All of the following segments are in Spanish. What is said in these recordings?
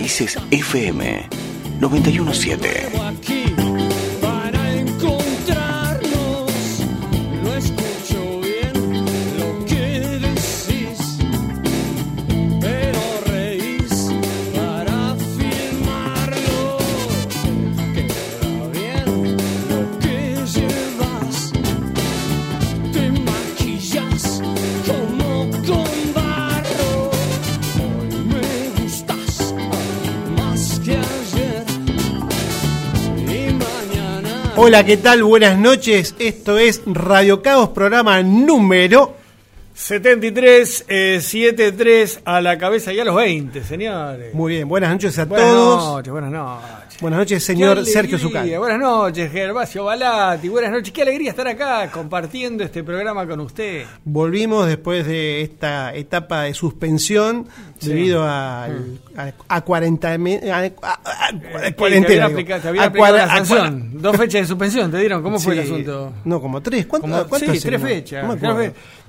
Raíces FM 917. Hola, ¿qué tal? Buenas noches. Esto es Radio Caos, programa número. 73, eh, 73 a la cabeza y a los 20, señores. Muy bien, buenas noches a buenas todos. noches, buenas noches. Buenas noches, señor. Sergio Zucal. Buenas noches, Gervasio Balati. Buenas noches. Qué alegría estar acá compartiendo este programa con usted. Volvimos después de esta etapa de suspensión Sí. debido a, a 40 me- a, a- a- a- A Dos fechas de suspensión te dieron. ¿Cómo fue el Sí. asunto? No, como tres. ¿Cuánto, Como- cuánto sí, tres fechas. No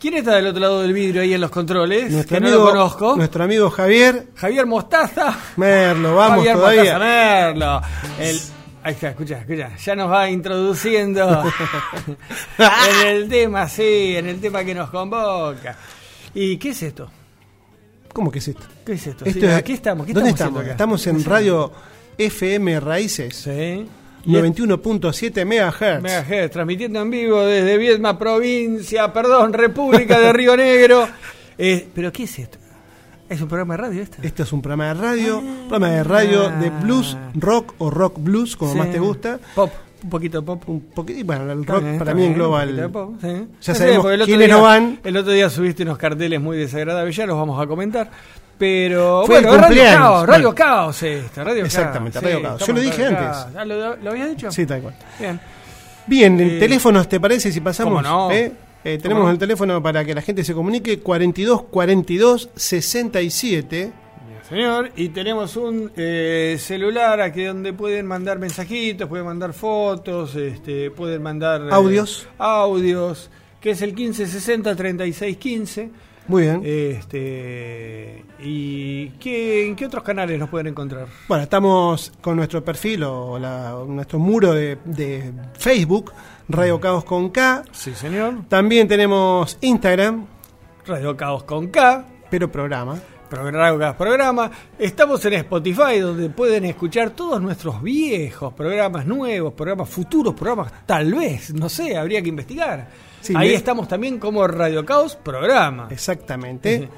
¿Quién está del otro lado del vidrio ahí en los controles? Nuestro que amigo, no lo conozco. nuestro amigo Javier Javier Mostaza. Merlo, vamos Javier todavía. Mostaza Merlo. El- ahí está, escucha, escucha. Ya nos va introduciendo en el tema, sí, en el tema que nos convoca. ¿Y qué es esto? ¿Cómo que es esto? ¿Qué es esto? Esto Sí, es- aquí estamos. ¿Qué ¿Dónde estamos? estamos? haciendo Estamos en acá? Radio FM Raíces, Sí. 91.7 MHz. Megahertz, transmitiendo en vivo desde Viedma, provincia, perdón, República de Río Negro. Eh, ¿Pero qué es esto? ¿Es un programa de radio esto? Esto es un programa de radio, programa de radio de blues, rock o rock blues, como Sí. más te gusta. Pop, un poquito de pop. Un poquito, bueno, el rock bien, para está mí engloba el... pop, sí. Ya No sabemos quiénes día- no van. El otro día subiste unos carteles muy desagradables, ya los vamos a comentar. Pero Fue el bueno, Radio Caos, Radio bueno. Caos esta, Radio Exactamente, Caos. Radio sí, Caos. Yo lo dije antes. Ah, ¿lo, ¿Lo habías dicho? Sí, tal cual. Bien. Bien, Eh, teléfonos, ¿te parece si pasamos? ¿cómo no? ¿Eh? Eh, tenemos el teléfono para que la gente se comunique, 42 42 67. Bien, Señor, y tenemos un eh, celular aquí donde pueden mandar mensajitos, pueden mandar fotos, este, pueden mandar eh, Audios. audios, que es el 1560 3615. Muy bien. Este, ¿Y qué, en qué otros canales nos pueden encontrar? Bueno, estamos con nuestro perfil o la- nuestro muro de, de Facebook, Radio Caos con K. Sí, señor. También tenemos Instagram, Radio Caos con K. pero programa. Programa, programa. Estamos en Spotify donde pueden escuchar todos nuestros viejos programas nuevos, programas futuros, programas tal vez, no sé, habría que investigar. Sí, Ahí me- estamos también como Radio Caos Programa. Exactamente.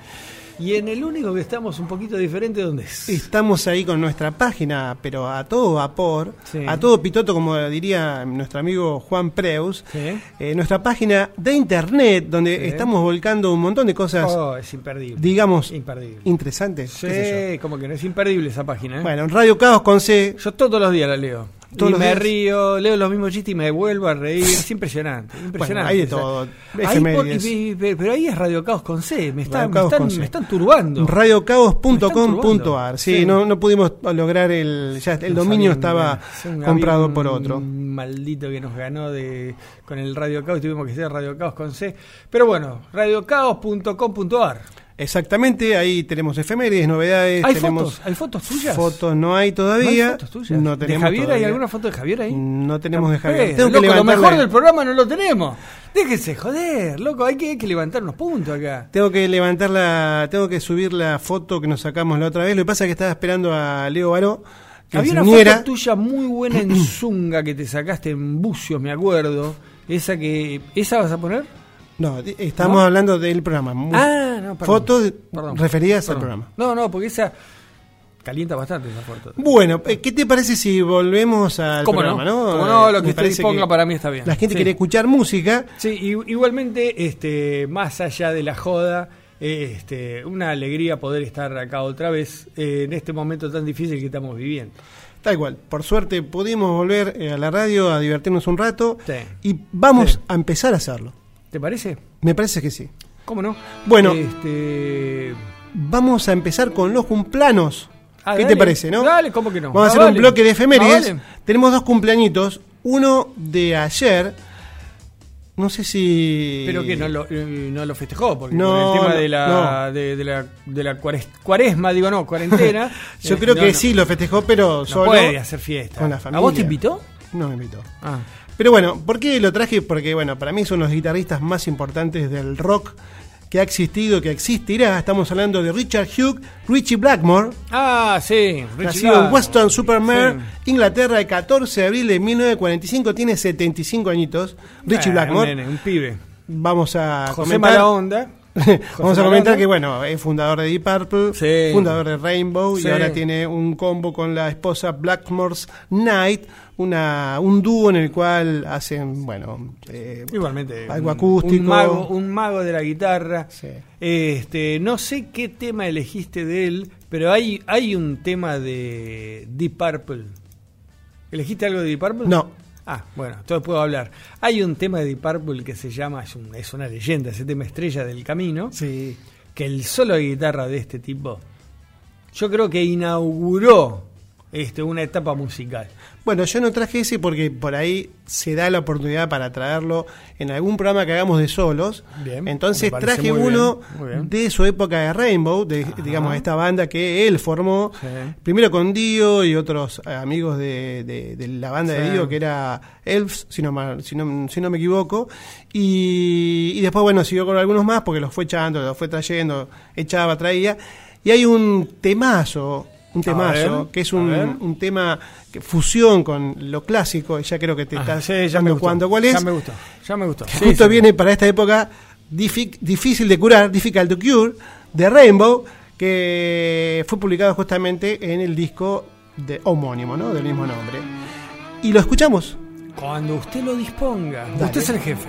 Y en el único que estamos un poquito diferente, ¿dónde es? Estamos ahí con nuestra página, pero a todo vapor, Sí. a todo pitoto, como diría nuestro amigo Juan Preus. Sí. Eh, nuestra página de internet, donde Sí. estamos volcando un montón de cosas, Oh, es imperdible. digamos, Imperdible. interesantes. Sí, como que no es imperdible esa página. ¿eh? Bueno, Radio Caos con C. Yo todos los días la leo. Todos y los me días. río, leo los mismos chistes y me vuelvo a reír. Es impresionante. impresionante. hay de todo, ahí por- y- y- pero ahí es Radio Caos con C. Me, está- Radio me están, C. me están turbando. radiocaos.com.ar. Sí, Sí. no, no pudimos lograr el. Ya el Nos dominio habían- estaba un- comprado por un otro. maldito que nos ganó de con el Radio Caos. Tuvimos que ser Radio Caos con C. Pero bueno, radiocaos.com.ar. Exactamente, ahí tenemos efemérides, novedades. ¿Hay tenemos fotos? ¿Hay fotos tuyas? Fotos no hay ¿No todavía. hay fotos tuyas? No ¿De tenemos Javier hay alguna foto de Javier ahí? No tenemos de Javier. Eh, Tengo que lo mejor del programa no lo tenemos. Déjese joder, loco, hay que, hay que levantar unos puntos acá. Tengo que levantar la, tengo que subir la foto que nos sacamos la otra vez. Lo que pasa es que estaba esperando a Leo Baró que Había una foto tuya muy buena en Zunga que te sacaste en Bucios, me acuerdo. Esa que. ¿Esa vas a poner? No, estamos ¿No? hablando del programa. Ah, no, perdón. Fotos Perdón, referidas al programa. No, no, porque esa calienta bastante esa foto. Bueno, eh, ¿qué te parece si volvemos al ¿Cómo programa? no? No, ¿Cómo no? Lo Me que usted disponga para mí está bien. La gente Sí. quiere escuchar música. Sí, igualmente, este, más allá de la joda, este, una alegría poder estar acá otra vez eh, en este momento tan difícil que estamos viviendo. Tal cual. Por suerte pudimos volver eh, a la radio a divertirnos un rato. Sí. Y vamos Sí. a empezar a hacerlo. ¿Te parece? Me parece que sí. ¿Cómo no? Bueno. Este... Vamos a empezar con los cumpleaños. Ah, ¿Qué dale. te parece, no? Dale, ¿cómo que no? Vamos a Ah, hacer un bloque de efemérides. Ah, vale. Tenemos dos cumpleañitos. Uno de ayer. No sé si. Pero que no lo, eh, no lo festejó, porque No, con el tema no, de la, de, de la, de la cuares- cuaresma, digo no, cuarentena. Yo eh, creo no, que no, sí, lo festejó, pero No solo. puede hacer fiesta. con la ¿A familia. vos te invitó? No me invitó. Ah. Pero bueno, ¿por qué lo traje? Porque, bueno, para mí es uno de los guitarristas más importantes del rock que ha existido, que existirá. Estamos hablando de Richard Hugh, Richie Blackmore. Ah, sí. Richie Nacido en. Weston Supermare, Sí. Inglaterra, el 14 de abril de 1945. Tiene 75 añitos. Richie Eh, Blackmore. Un, nene, un pibe. Vamos a José comentar. Mala Onda. Vamos a comentar que, bueno, es fundador de Deep Purple, Sí. fundador de Rainbow, Sí. y ahora tiene un combo con la esposa Blackmore's Night, una, un dúo en el cual hacen, bueno, eh, Igualmente. Algo acústico. Un mago, un mago de la guitarra. Sí. Este, no sé qué tema elegiste de él, pero hay, hay un tema de Deep Purple. ¿Elegiste algo de Deep Purple? no, Ah, bueno, entonces puedo hablar. Hay un tema de Deep Purple que se llama, es, un- es una leyenda, ese tema estrella del camino, sí, que el solo de guitarra de este tipo, yo creo que inauguró este, una etapa musical. Bueno, yo no traje ese porque por ahí se da la oportunidad para traerlo en algún programa que hagamos de solos. Bien, Entonces traje uno bien, muy bien. de su época de Rainbow, de, digamos, esta banda que él formó, Sí. primero con Dio y otros eh, amigos de, de- de la banda de. Dio, que era Elves, si no, mal- si no, si no me equivoco. Y, y después, bueno, siguió con algunos más porque los fue echando, los fue trayendo, echaba, traía. Y hay un temazo, un temazo, ver, que es un, un tema que fusión con lo clásico, y ya creo que te Ah, estás sí, ya me gustó, cuál es. Ya me gustó, ya me gustó. Sí, justo sí. viene para esta época difícil de curar, difficult to cure, de Rainbow, que fue publicado justamente en el disco de homónimo, ¿no? Del mismo nombre. Y lo escuchamos. Cuando usted lo disponga. Dale. Usted es el jefe.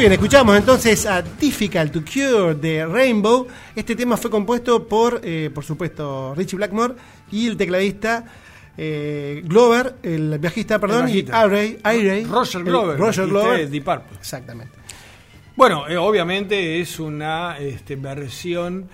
Bien, escuchamos entonces a Difficult to Cure de Rainbow. Este tema fue compuesto por, eh, por supuesto, Richie Blackmore y el tecladista eh, Glover, el viajista, perdón, y. Aray, Aray, Roger el- Glover. Roger bajista Glover. de Deep. Exactamente. Bueno, eh, obviamente es una este, versión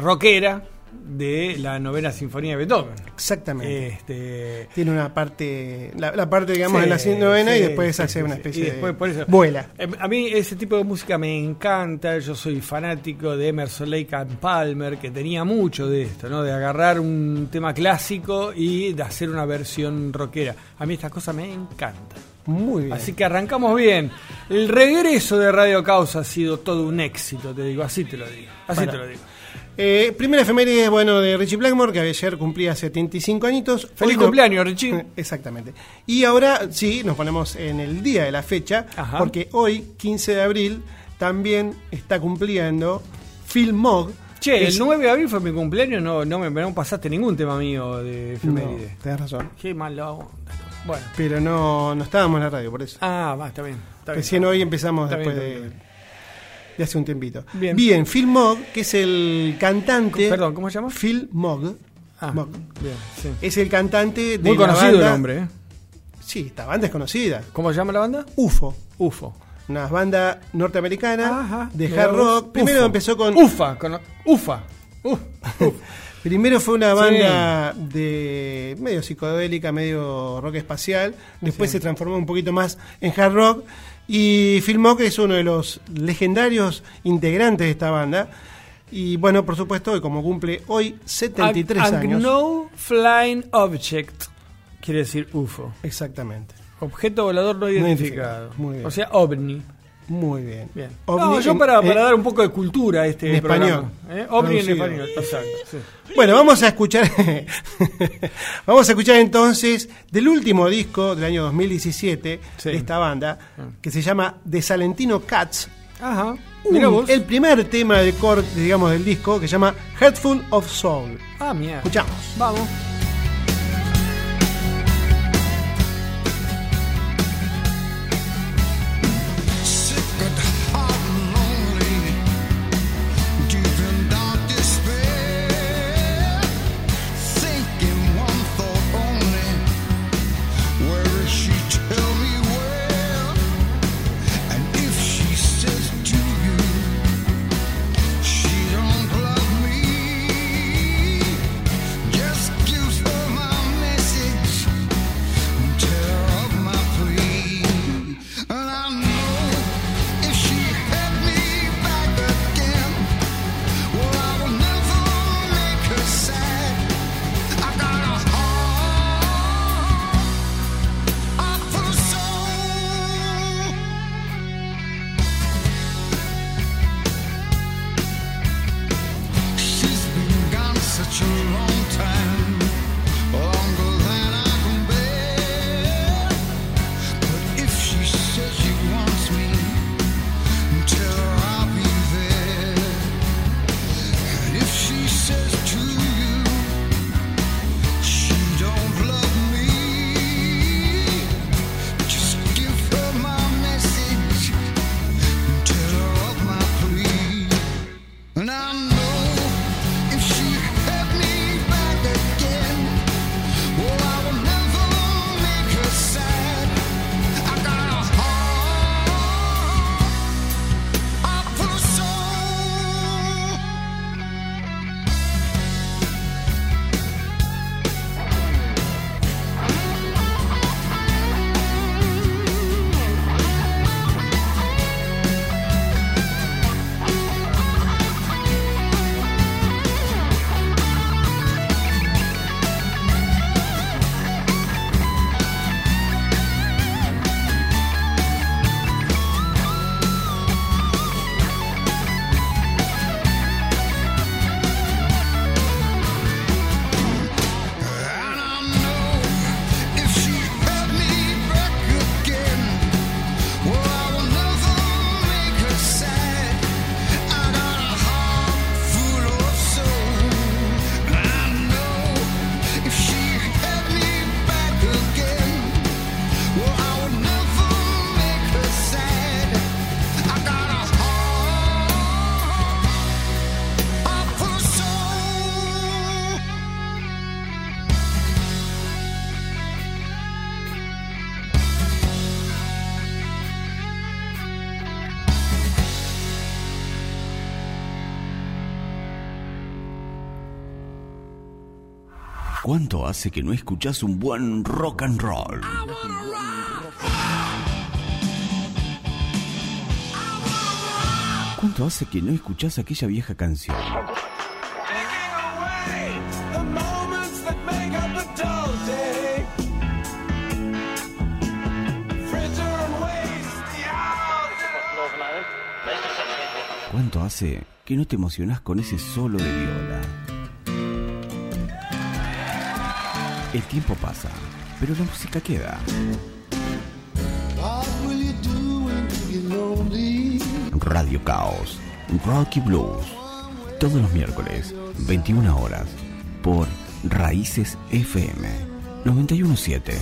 rockera de la novena sinfonía de Beethoven. Exactamente. Este, Tiene una parte, la, la parte, digamos, Sí, en la novena y después sí, hace una especie Y después, por de eso- vuela. Eh, A mí ese tipo de música me encanta. Yo soy fanático de Emerson Lake and Palmer, que tenía mucho de esto, ¿no? De agarrar un tema clásico y de hacer una versión rockera. A mí estas cosas me encantan. Muy bien. Así que arrancamos bien. El regreso de Radio Causa ha sido todo un éxito, te digo, así te lo digo. Así te lo digo. Eh, primera efeméride, bueno, de Richie Blackmore, que ayer cumplía 75 añitos. Feliz no- cumpleaños, Richie. Exactamente. Y ahora sí, nos ponemos en el día de la fecha, Ajá. porque hoy, 15 de abril, también está cumpliendo Phil Mogg. Che, Es- el 9 de abril fue mi cumpleaños, no, no me no pasaste ningún tema mío de No, efeméride. tenés razón. Qué mala onda. Bueno. Pero no, no estábamos en la radio, por eso. Ah, va, está bien. Está bien. Recién hoy empezamos bien, después bien, de, de hace un tiempito. Bien. Phil Mogg, que es el cantante. Perdón, ¿cómo se llama? Phil Mogg. Ah, Mogg. bien, sí. Es el cantante de Muy la conocido banda- el hombre, ¿eh? Sí, esta banda es conocida. ¿Cómo se llama la banda? UFO. UFO. Una banda norteamericana Ajá, de hard rock. Primero UFO. empezó con. UFA, con UFA. Uf, uf. Primero fue una Sí. banda de medio psicodélica, medio rock espacial. Después se transformó un poquito más en hard rock. Y Phil Mock es uno de los legendarios integrantes de esta banda. Y bueno, por supuesto, hoy como cumple hoy 73 Ag- años. No Flying Object quiere decir UFO. Exactamente. Objeto volador no identificado. identificado. Muy bien. O sea, OVNI. Muy bien. Bien. OVNI no, yo para, para en- dar un poco de cultura a este en programa. español. ¿Eh? OVNI en español. Exacto. sí. Bueno, vamos a escuchar. vamos a escuchar entonces del último disco del año 2017 Sí. de esta banda, que se llama The Salentino Cats. Ajá. Un- Mira vos. el primer tema de corte, digamos, del disco que se llama Heartful of Soul. Ah, mierda. Escuchamos. Vamos. Hace que no escuchás un buen rock and roll? ¿Cuánto hace que no escuchás aquella vieja canción? ¿Cuánto hace que no te emocionás con ese solo de viola? El tiempo pasa, pero la música queda. Radio Caos, Rocky Blues. Todos los miércoles, 21 horas, por Raíces FM 917.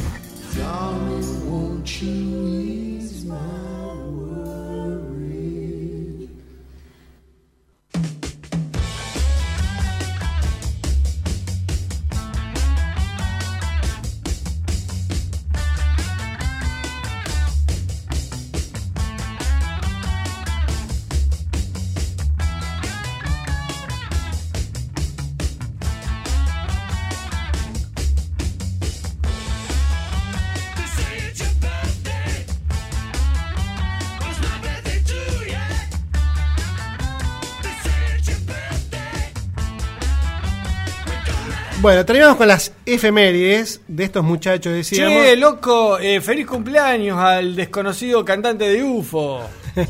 Bueno, terminamos con las efemérides de estos muchachos, decíamos. Che, loco, eh, feliz cumpleaños al desconocido cantante de UFO.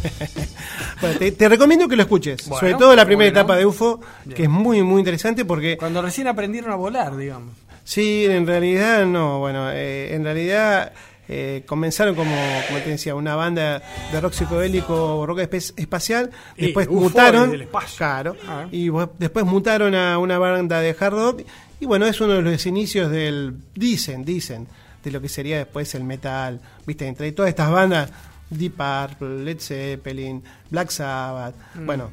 Bueno, te, te recomiendo que lo escuches, Bueno, sobre todo la primera bueno. etapa de UFO, Bien. que es muy, muy interesante porque Cuando recién aprendieron a volar, digamos. Sí, en realidad no. Bueno, eh, en realidad eh, comenzaron como, como te decía, una banda de rock psicodélico, rock espe- espacial. Después mutaron. Claro. Ah. Y después mutaron a una banda de hard rock. Y bueno, es uno de los inicios del. Dicen, dicen, de lo que sería después el metal. Viste, entre todas estas bandas, Deep Purple, Led Zeppelin, Black Sabbath, bueno,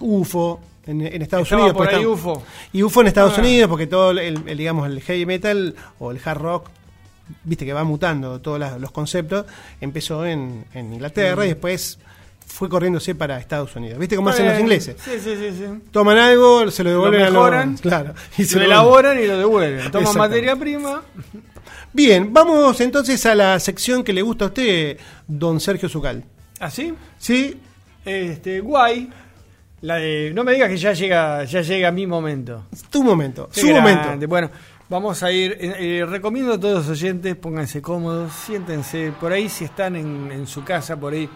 UFO. En, en Estados Mm. Estaba Unidos. por ahí UFO. y UFO en Estados Ah. Unidos, porque todo el, el, digamos, el heavy metal o el hard rock, viste que va mutando todos los conceptos, empezó en, en Inglaterra y después fue corriéndose para Estados Unidos. ¿Viste cómo hacen los ingleses? Sí, sí, sí. sí. Toman algo, se lo devuelven Lo a mejoran, los... Claro. Y se lo lo elaboran y lo devuelven. Toman materia prima. Bien, vamos entonces a la sección que le gusta a usted, don Sergio Zucal. ¿Así? ¿Sí? Este, guay. La de, no me digas que ya llega, ya llega mi momento. Tu momento, Qué su grande. momento. Bueno, vamos a ir. eh, eh, recomiendo a todos los oyentes, pónganse cómodos, siéntense. Por ahí, si están en, en su casa, por ahí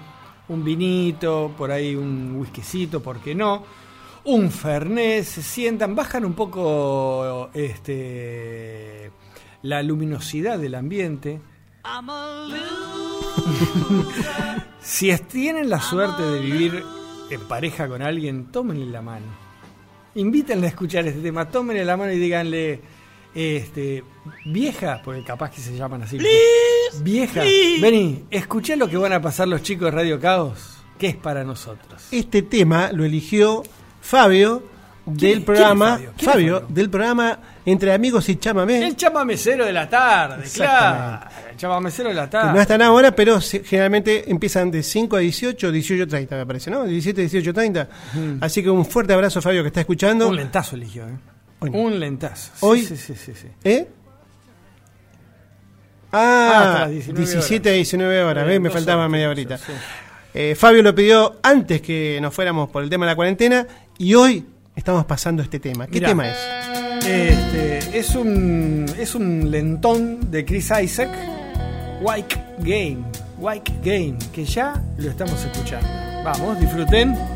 un vinito, por ahí un whiskycito, ¿por qué no? Un fernet, se sientan, bajan un poco este, la luminosidad del ambiente. Si tienen la suerte de vivir en pareja con alguien, tómenle la mano. Invítenle a escuchar este tema, tómenle la mano y díganle, este, vieja, porque capaz que se llaman así. Vieja, vení, escuché lo que van a pasar los chicos de Radio Caos, que es para nosotros. Este tema lo eligió Fabio ¿Quién del programa, Fabio? Del programa Entre Amigos y Chámame. El chamamecero de la tarde, claro. El chamamecero de la tarde. no están ahora, pero generalmente empiezan de 5 a 18, 18 30 me parece, ¿no? 17, 18, 30. Así que un fuerte abrazo, Fabio, que está escuchando. Un lentazo eligió, ¿eh? Hoy no. Un lentazo. Sí, Hoy- sí, sí, sí, sí. ¿Eh? Ah, hasta las 19 17 a 19 horas, Bien, ¿ves? Me faltaba horas, media horita. horas, sí. Eh, Fabio lo pidió antes que nos fuéramos por el tema de la cuarentena y hoy estamos pasando este tema. ¿Qué Mirá. tema es? Este, es un es un lentón de Chris Isaac, White Game, White Game, que ya lo estamos escuchando. Vamos, disfruten.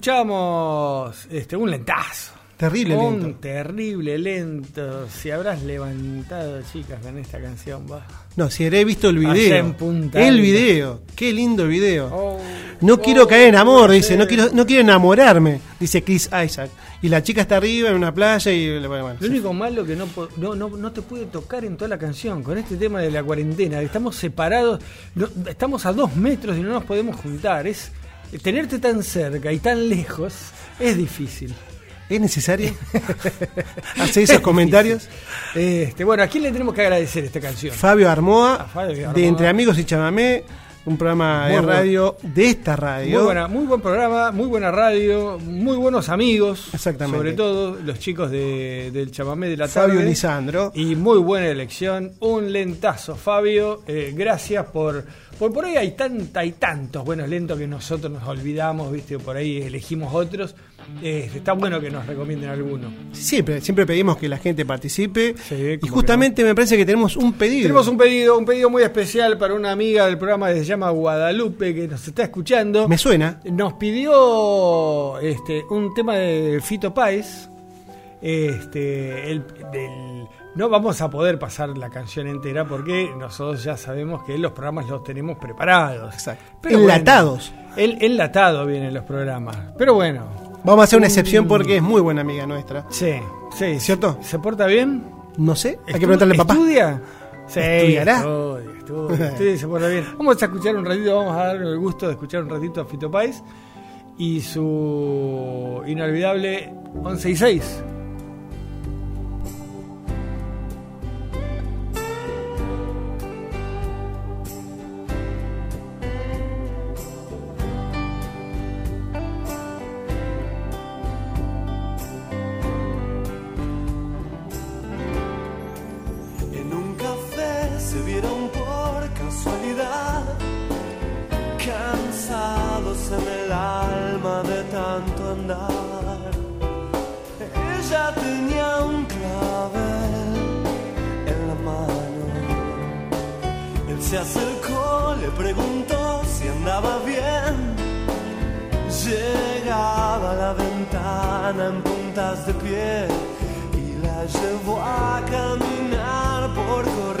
Escuchamos este, un lentazo. Terrible un lento. terrible lento. Si habrás levantado, chicas, con esta canción, va. No, si he visto el video. en Punta el video. Qué lindo el video. Oh, No oh, quiero caer en amor, dice. sí. No quiero, no quiero enamorarme, dice Chris Isaac. Y la chica está arriba en una playa y bueno, Lo único malo que no, no, no, no te puede tocar en toda la canción, con este tema de la cuarentena, estamos separados, estamos a dos metros y no nos podemos juntar. Es tenerte tan cerca y tan lejos es difícil. ¿Es necesario hacer esos comentarios? Este, bueno, ¿a quién le tenemos que agradecer esta canción? Fabio Armoa, Fabio Armoa. de Entre Amigos y Chamamé, un programa Muy de bueno. radio de esta radio. Muy, buena, muy buen programa, muy buena radio, muy buenos amigos. Exactamente. Sobre todo los chicos de- del chamamé de la Fabio tarde. Lisandro. Y muy buena elección. Un lentazo, Fabio. Eh, gracias por, por. Por ahí hay, tanta, hay tantos buenos lentos que nosotros nos olvidamos, ¿viste? Por ahí elegimos otros. Eh, está bueno que nos recomienden alguno. Siempre, siempre pedimos que la gente participe. Sí, y justamente me parece que tenemos un pedido. Tenemos un pedido, un pedido muy especial para una amiga del programa que se llama Guadalupe, que nos está escuchando. Me suena. Nos pidió este, un tema de Fito Páez. Este, el, del- no vamos a poder pasar la canción entera porque nosotros ya sabemos que los programas los tenemos preparados. Exacto. Pero Enlatados. bueno, el, enlatado vienen los programas. Pero bueno. Vamos a hacer una un- excepción porque es muy buena amiga nuestra. Sí, sí. ¿Cierto? ¿Se porta bien? No sé, hay que preguntarle al papá. ¿Estudia? Sí, ¿Estudiará? Estudia, estudia, se porta bien. Vamos a escuchar un ratito, vamos a dar el gusto de escuchar un ratito a Fito Páez y su inolvidable 11 y 6. Se acercó, le preguntó si andaba bien. Llegaba a la ventana en puntas de pie y la llevó a caminar por corrientes.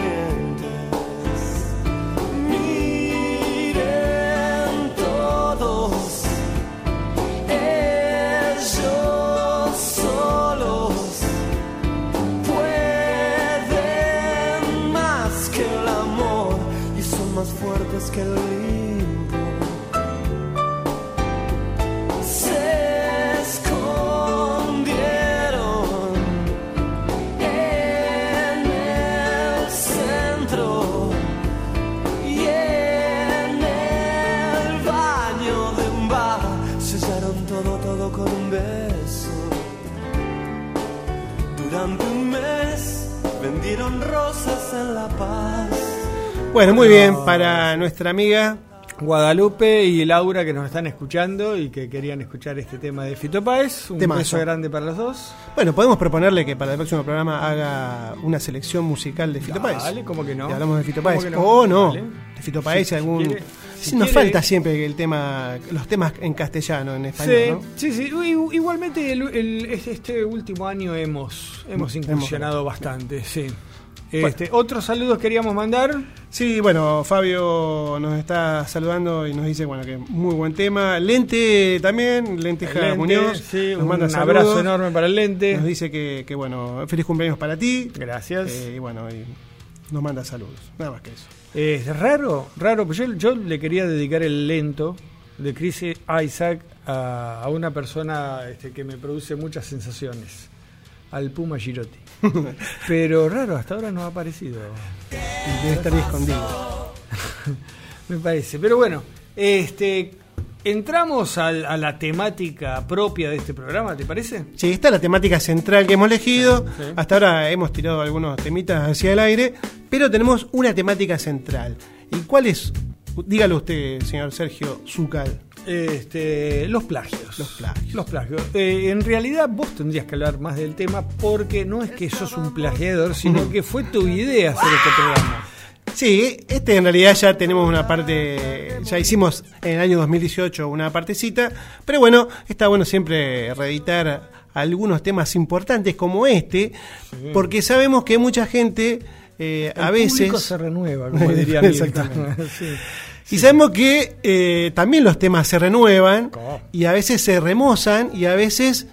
Que el limbo. Se escondieron en el centro y en el baño de un bar sellaron todo, todo con un beso. Durante un mes vendieron rosas en La Paz. Bueno, muy bien, para nuestra amiga. Guadalupe y Laura que nos están escuchando y que querían escuchar este tema de Fito Páez. Un Temazo. beso grande para los dos. Bueno, podemos proponerle que para el próximo programa haga una selección musical de Fito Páez. Dale, ¿cómo que no? Y hablamos de Fito ¿Cómo Páez. no? O no, Dale. de Fito Páez Si- algún. si quiere- Sí, si nos quiere- falta siempre el tema, los temas en castellano, en español, Sí, ¿no? sí, sí. Igualmente el- el- este- último año hemos, hemos Hemos- incursionado bastante, sí. Este, Otros saludos queríamos mandar. Sí, bueno, Fabio nos está saludando y nos dice, bueno, que muy buen tema. Lente también, Lenteja Lente, Muñoz, sí, nos un manda abrazo saludos. enorme para el lente. Nos dice que, que, bueno, feliz cumpleaños para ti. Gracias. Eh, y bueno, y nos manda saludos. Nada más que eso. Es raro, raro, pero yo, yo le quería dedicar el lento de Chris Isaac a, a una persona este, que me produce muchas sensaciones, al Puma Girotti. Pero raro, hasta ahora no ha aparecido, Debe estar escondido. me parece. Pero bueno, este, entramos a, la temática propia de este programa, ¿te parece? Sí, esta es la temática central que hemos elegido. Sí. Hasta ahora hemos tirado algunos temitas hacia el aire, pero tenemos una temática central. ¿Y cuál es? Dígalo usted, señor Sergio Zucal. Este, los plagios. Los plagios. Los plagios. Eh, en realidad vos tendrías que hablar más del tema porque no es que sos un plagiador, sino que fue tu idea hacer este programa. Sí, este en realidad ya tenemos una parte, ya hicimos en el año 2018 una partecita, pero bueno, está bueno siempre reeditar algunos temas importantes como este, porque sabemos que mucha gente eh, El a veces... se renueva, como diría. Exactamente. Sí. Y sabemos que eh, también los temas se renuevan ¿Cómo? y a veces se remozan y a veces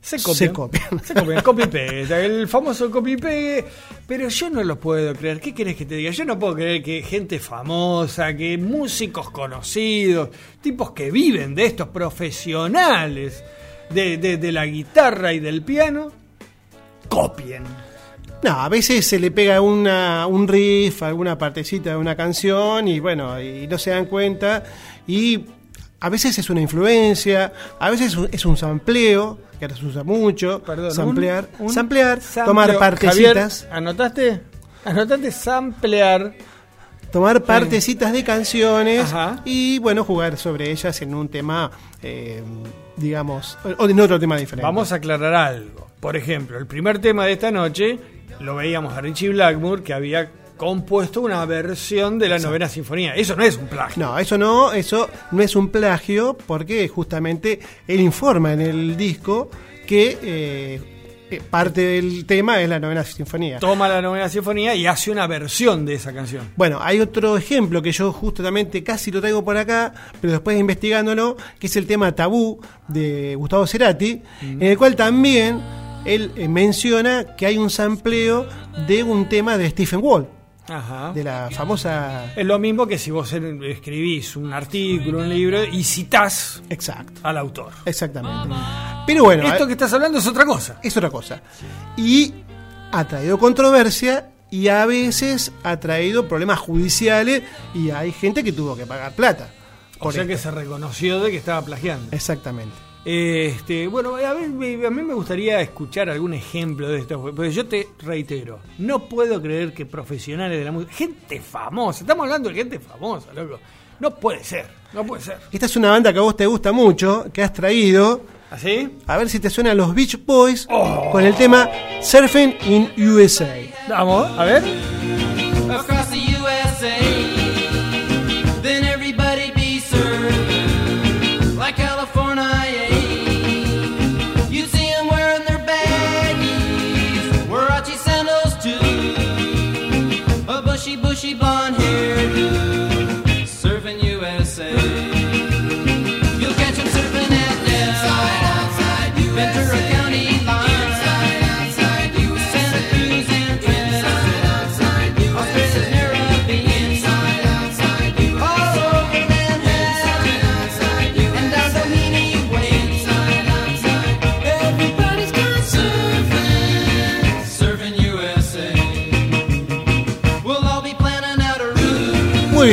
Se copian. Se copian. Se copian. Copy paste. El famoso copy paste. Pero yo no lo puedo creer. ¿Qué querés que te diga? Yo no puedo creer que gente famosa, que músicos conocidos, tipos que viven de estos profesionales de, de- de la guitarra y del piano, copien. No, a veces se le pega una, un riff, alguna partecita de una canción y bueno, y no se dan cuenta. Y a veces es una influencia, a veces es un, sampleo, que ahora se usa mucho. Perdón, samplear, un- un samplear, sampleo. tomar partecitas, Javier, ¿Anotaste? ¿Anotaste samplear? tomar partecitas de canciones Ajá. y bueno, jugar sobre ellas en un tema, eh, digamos, o en otro tema diferente. Vamos a aclarar algo. Por ejemplo, el primer tema de esta noche lo veíamos a Richie Blackmore que había compuesto una versión de la novena sinfonía. Eso no es un plagio. No, eso no, eso no es un plagio porque justamente él informa en el disco que eh, eh, parte del tema es la novena sinfonía. Toma la novena sinfonía y hace una versión de esa canción. Bueno, hay otro ejemplo que yo justamente casi lo traigo por acá, pero después investigándolo, que es el tema Tabú de Gustavo Cerati, en el cual también él eh, menciona que hay un sampleo de un tema de Stephen Wall, Ajá. de la famosa... Es lo mismo que si vos escribís un artículo, un libro y citás Exacto, al autor. exactamente. Pero bueno, Esto eh, que estás hablando es otra cosa. es otra cosa. Y ha traído controversia y a veces ha traído problemas judiciales y hay gente que tuvo que pagar plata. O sea esto. que se reconoció de que estaba plagiando. Exactamente. Este, bueno, a, ver, me- a mí me gustaría escuchar algún ejemplo de esto, porque yo te reitero, no puedo creer que profesionales de la música, gente famosa, estamos hablando de gente famosa, loco, No puede ser, no puede ser. Esta es una banda que a vos te gusta mucho, que has traído. ¿Así? A ver si te suenan los Beach Boys con el tema Surfing in USA. Vamos, a ver.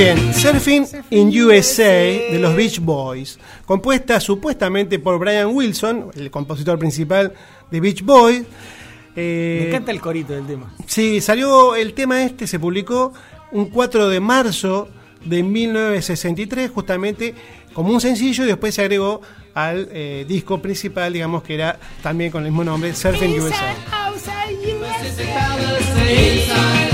Bien, Surfing in USA de los Beach Boys, compuesta supuestamente por Brian Wilson, el compositor principal de Beach Boys. Eh, Me encanta el corito del tema. Sí, salió el tema este, se publicó un 4 de marzo de 1963, justamente como un sencillo, y después se agregó al eh, disco principal, digamos que era también con el mismo nombre, Surfing USA. ¿Puedo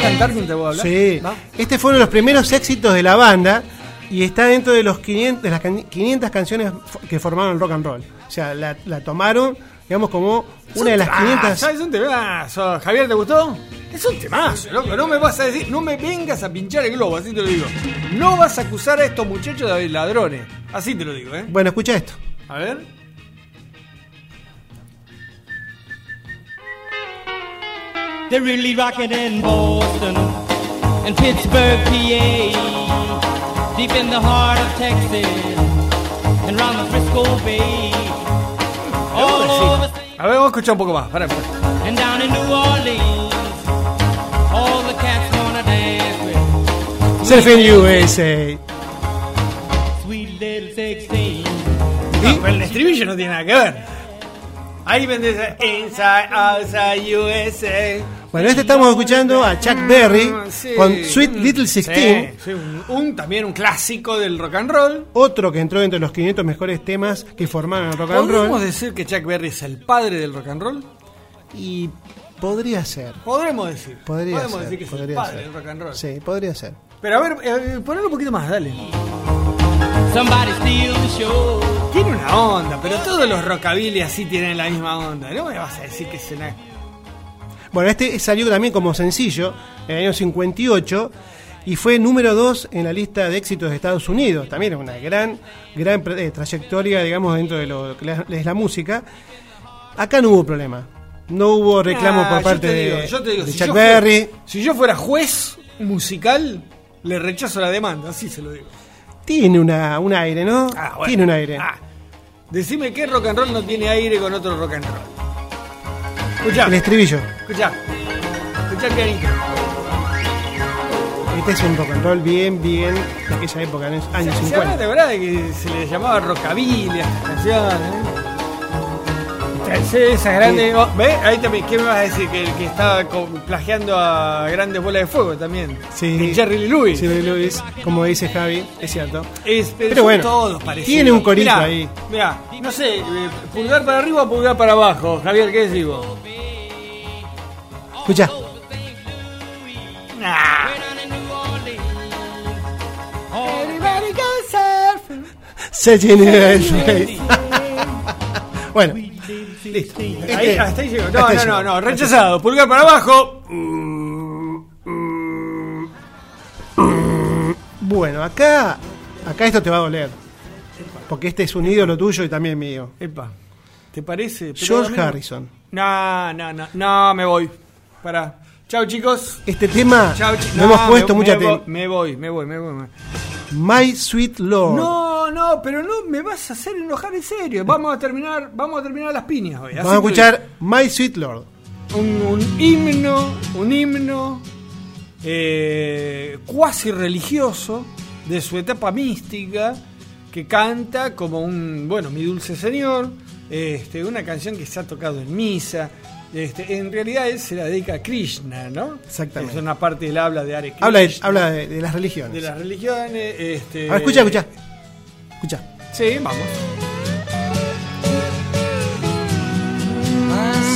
cantar mientras voy a hablar? Sí, ¿Va? este fue uno de los primeros éxitos de la banda y está dentro de, los 500, de las can- 500 canciones que formaron el rock and roll. O sea, la, la tomaron, digamos, como una de las 500. Ah, es un temazo. Javier, ¿te gustó? Es un temazo, loco. No me vas a decir, no me vengas a pinchar el globo, así te lo digo. No vas a acusar a estos muchachos de ladrones. Así te lo digo, ¿eh? Bueno, escucha esto. A ver. They're really rocking in Boston and Pittsburgh, PA, deep in the heart of Texas and round the Frisco Bay. All over A ver, vamos a escuchar un poco más. Pará, pará. and down in New Orleans, all the cats wanna dance with Surfing USA. sweet little 16. No, pero el estribillo no tiene nada que ver. Ahí vendés Inside, Outside, USA. Bueno, este estamos escuchando a Chuck Berry Ah, sí. con Sweet Little 16. sí, un, un- también un clásico del rock and roll. Otro que entró entre los 500 mejores temas que formaron el rock and ¿Podemos roll. decir que Chuck Berry es el padre del rock and roll? Y podría ser. Podremos decir. Podría Podemos ser. decir que es el padre ser. del rock and roll. Sí, podría ser. Pero a ver, eh, ponelo un poquito más, dale. Tiene una onda, pero todos los rockabilly así tienen la misma onda. No me vas a decir que es una... Bueno, este salió también como sencillo en el año 58 y fue número 2 en la lista de éxitos de Estados Unidos. También una gran, gran eh, trayectoria, digamos, dentro de lo que es la música. Acá no hubo problema. No hubo reclamo Ah, por parte digo, de, yo te digo, de si Chuck Berry. fuera- si yo fuera juez musical, le rechazo la demanda, así se lo digo. Tiene una, un aire, ¿no? Ah, bueno. Tiene un aire. Ah, decime qué rock and roll no tiene aire con otro rock and roll. Escuchá, El estribillo. escuchá. Escuchá el pianito. Este es un rock and roll bien, bien de aquella época, en los años Se habla 50. de verdad de que se le llamaba rockabilly a estas canciones. ¿eh? Sí, esas grandes. oh, ¿Ves? Ahí también, ¿qué me vas a decir? Que el que estaba plagiando a Grandes Bolas de Fuego también. Sí. De Jerry Lee Lewis. Jerry Lewis, como dice Javi, es cierto. Es- Pero bueno, todos parecidos. tiene un corito Mirá, ahí. Mirá, no sé, eh, pulgar para arriba o pulgar para abajo. Javier, ¿qué decís vos? Escucha. Nah. Searching in USA. Bueno, Listo. Ahí, Este- hasta ahí llegó. hasta No, no, no, no, rechazado. Pulgar para abajo. bueno, acá, acá esto te va a doler. Porque este es un ídolo tuyo y también mío. Epa, ¿te parece? Pero George Harrison. No, no, no, no, me voy. Para. Chao, chicos. Este tema chi- lo no, hemos puesto me, mucha me, voy, atención. me voy, me voy, me voy. me voy. My Sweet Lord. No, no, pero no me vas a hacer enojar en serio. Vamos a terminar, vamos a terminar las piñas hoy. Vamos a escuchar My Sweet Lord. un, un himno, un himno eh, cuasi religioso de su etapa mística que canta como un, bueno, mi dulce señor, este, una canción que se ha tocado en misa, Este, en realidad él se la dedica a Krishna, ¿no? Exactamente. Es una parte del habla de Hare Krishna. Habla, de, habla de, de las religiones. de las religiones. Este, A ver, escucha, escucha. Escucha. Sí, vamos.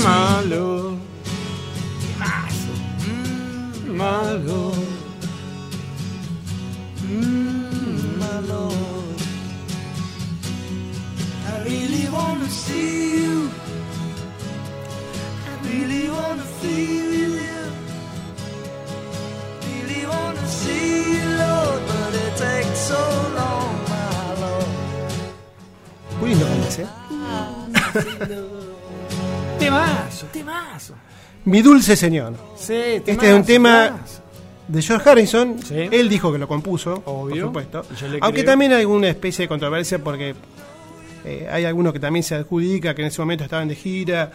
Malo. Malo. I really wanna see you. I really wanna feel you. Really wanna see you, Lord, but it takes so Muy lindo ¿eh? Temazo, temazo. Mi dulce señor. Sí, Este es un tema temazo. de George Harrison. Sí. Él dijo que lo compuso, Obvio. por supuesto. Aunque creo. también hay alguna especie de controversia porque eh, hay alguno que también se adjudica que en ese momento estaban de gira.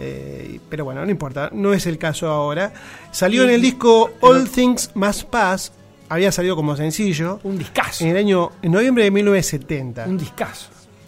eh, pero bueno, no importa, no es el caso ahora. Salió en el disco All Things Must Pass, había salido como sencillo Un discazo. en el año en noviembre de 1970. Un discazo.